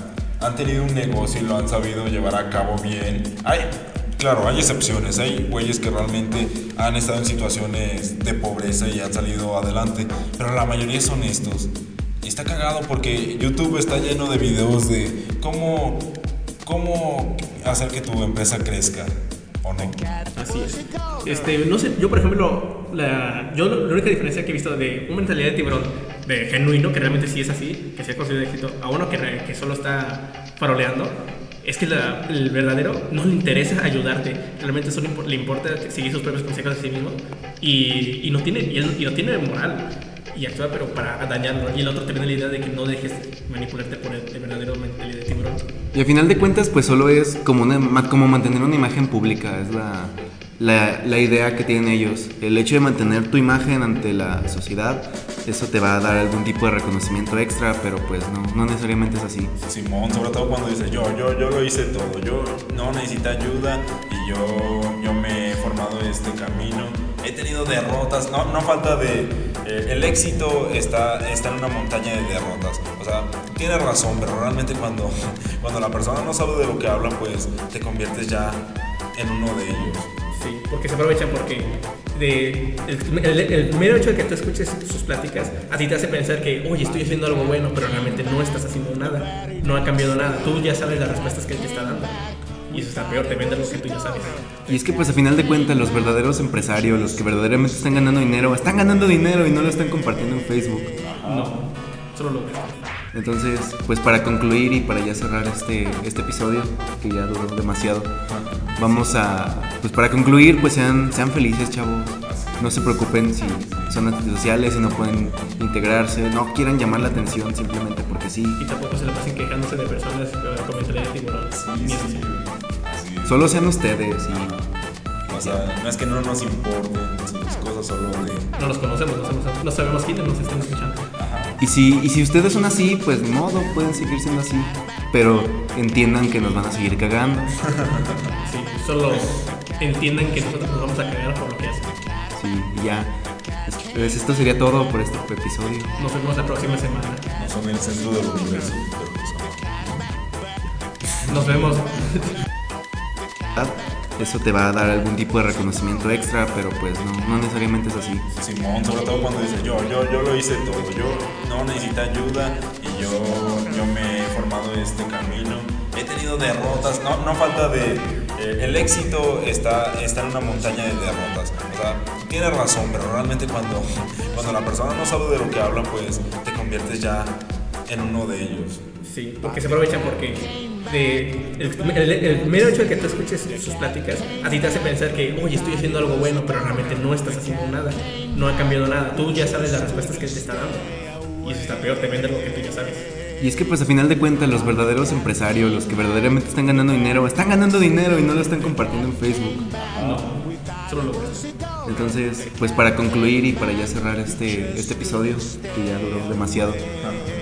han tenido un negocio y lo han sabido llevar a cabo bien. Hay, claro, hay excepciones, hay güeyes que realmente han estado en situaciones de pobreza y han salido adelante, pero la mayoría son estos. Y está cagado porque YouTube está lleno de videos de cómo, cómo hacer que tu empresa crezca. ¿O no? Así es. Este, no sé, yo por ejemplo, la, yo la única diferencia que he visto de una mentalidad de tiburón, de genuino, que realmente sí es así, que se ha conseguido éxito, a uno que, que solo está faroleando, es que la, el verdadero no le interesa ayudarte, realmente solo le importa seguir sus propios consejos de sí mismo y, y no tiene, y, él, y no tiene moral y actúa pero para dañarlo y el otro te viene la idea de que no dejes manipularte por el, el verdadero mentalidad de tiburón. Y al final de cuentas pues solo es como, una, como mantener una imagen pública, es la, la, la, idea que tienen ellos. El hecho de mantener tu imagen ante la sociedad, eso te va a dar algún tipo de reconocimiento extra, pero pues no, no necesariamente es así. Simón, sobre todo cuando dice yo, yo, yo lo hice todo, yo no necesito ayuda y yo, yo me he formado este camino. He tenido derrotas, no, no falta de... Eh, el éxito está, está en una montaña de derrotas. O sea, tiene razón, pero realmente cuando, cuando la persona no sabe de lo que habla, pues te conviertes ya en uno de ellos. Sí, porque se aprovechan porque de, el, el, el, mero hecho de que tú escuches sus pláticas a ti te hace pensar que, oye, estoy haciendo algo bueno, pero realmente no estás haciendo nada, no ha cambiado nada, tú ya sabes las respuestas que él te está dando. Y eso está peor, te vende lo que tú ya sabes. Y es que pues a final de cuentas los verdaderos empresarios, los que verdaderamente están ganando dinero, están ganando dinero y no lo están compartiendo en Facebook. No, solo lo ves. Entonces, pues para concluir y para ya cerrar este, este episodio, que ya duró demasiado, vamos a, pues para concluir, pues sean, sean felices, chavos. No se preocupen si son antisociales y no pueden integrarse, no quieran llamar la atención simplemente porque sí. Y tampoco se la pasen quejándose de personas con mentalidad de tiburón. Sí, sí, sí. Solo sean ustedes y... O sea, no es que no nos importen sus cosas, solo de... No los conocemos, no sabemos, no sabemos quiénes nos están escuchando. Y si, y si ustedes son así, pues ni modo, pueden seguir siendo así. Pero entiendan que nos van a seguir cagando. Sí, solo entiendan que nosotros nos vamos a cagar por lo que hacen. Sí, y ya. Pues esto sería todo por este episodio. Nos vemos la próxima semana. No son el centro del universo, pero pues Nos vemos. Eso te va a dar algún tipo de reconocimiento extra, pero pues no, no necesariamente es así. Simón, sobre todo cuando dice yo, yo, yo lo hice todo, yo no necesito ayuda y yo, yo me he formado este camino. He tenido derrotas, no, no falta de... Eh, el éxito está, está en una montaña de derrotas. O sea, tiene razón, pero realmente cuando, cuando la persona no sabe de lo que habla, pues te conviertes ya en uno de ellos. Sí, porque se aprovechan porque de, el, el, el, mero hecho de que tú escuches sus pláticas a ti te hace pensar que, oye, estoy haciendo algo bueno, pero realmente no estás haciendo nada, no ha cambiado nada, tú ya sabes las respuestas que él te está dando. Y eso está peor, te vende lo que tú ya sabes. Y es que pues a final de cuentas los verdaderos empresarios, los que verdaderamente están ganando dinero, están ganando dinero y no lo están compartiendo en Facebook. No, solo lo. Entonces, pues para concluir y para ya cerrar este, este episodio, que ya duró demasiado,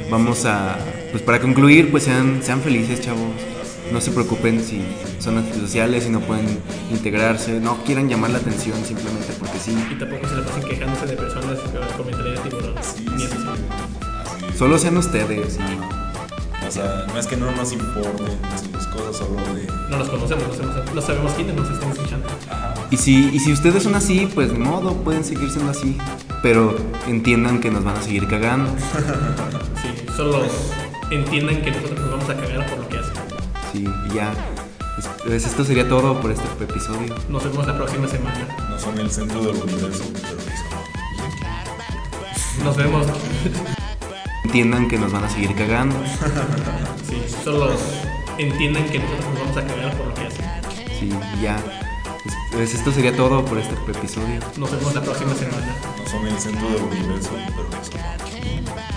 vamos a, pues para concluir, pues sean, sean felices, chavos. No se preocupen si son antisociales y no pueden integrarse, no quieran llamar la atención simplemente porque sí. Y tampoco se la pasen quejándose de personas con mentalidad de tiburón. Solo sean ustedes y... O sea, no es que no nos importen sus cosas, solo de... No los conocemos, no sabemos, no sabemos quiénes nos están escuchando. Y si, y si ustedes son así, pues de modo, pueden seguir siendo así. Pero entiendan que nos van a seguir cagando. Sí, solo entiendan que nosotros nos vamos a cagar por lo que hacen. Sí, ya. Pues esto sería todo por este episodio. Nos vemos la próxima semana. No son el centro del universo, pero. Nos vemos. Entiendan que nos van a seguir cagando. Sí, solo entiendan que nosotros nos vamos a cagar por lo que hacen. Sí, ya. Pues esto sería todo por este episodio. Nos vemos la próxima semana. No son el centro del universo, pero.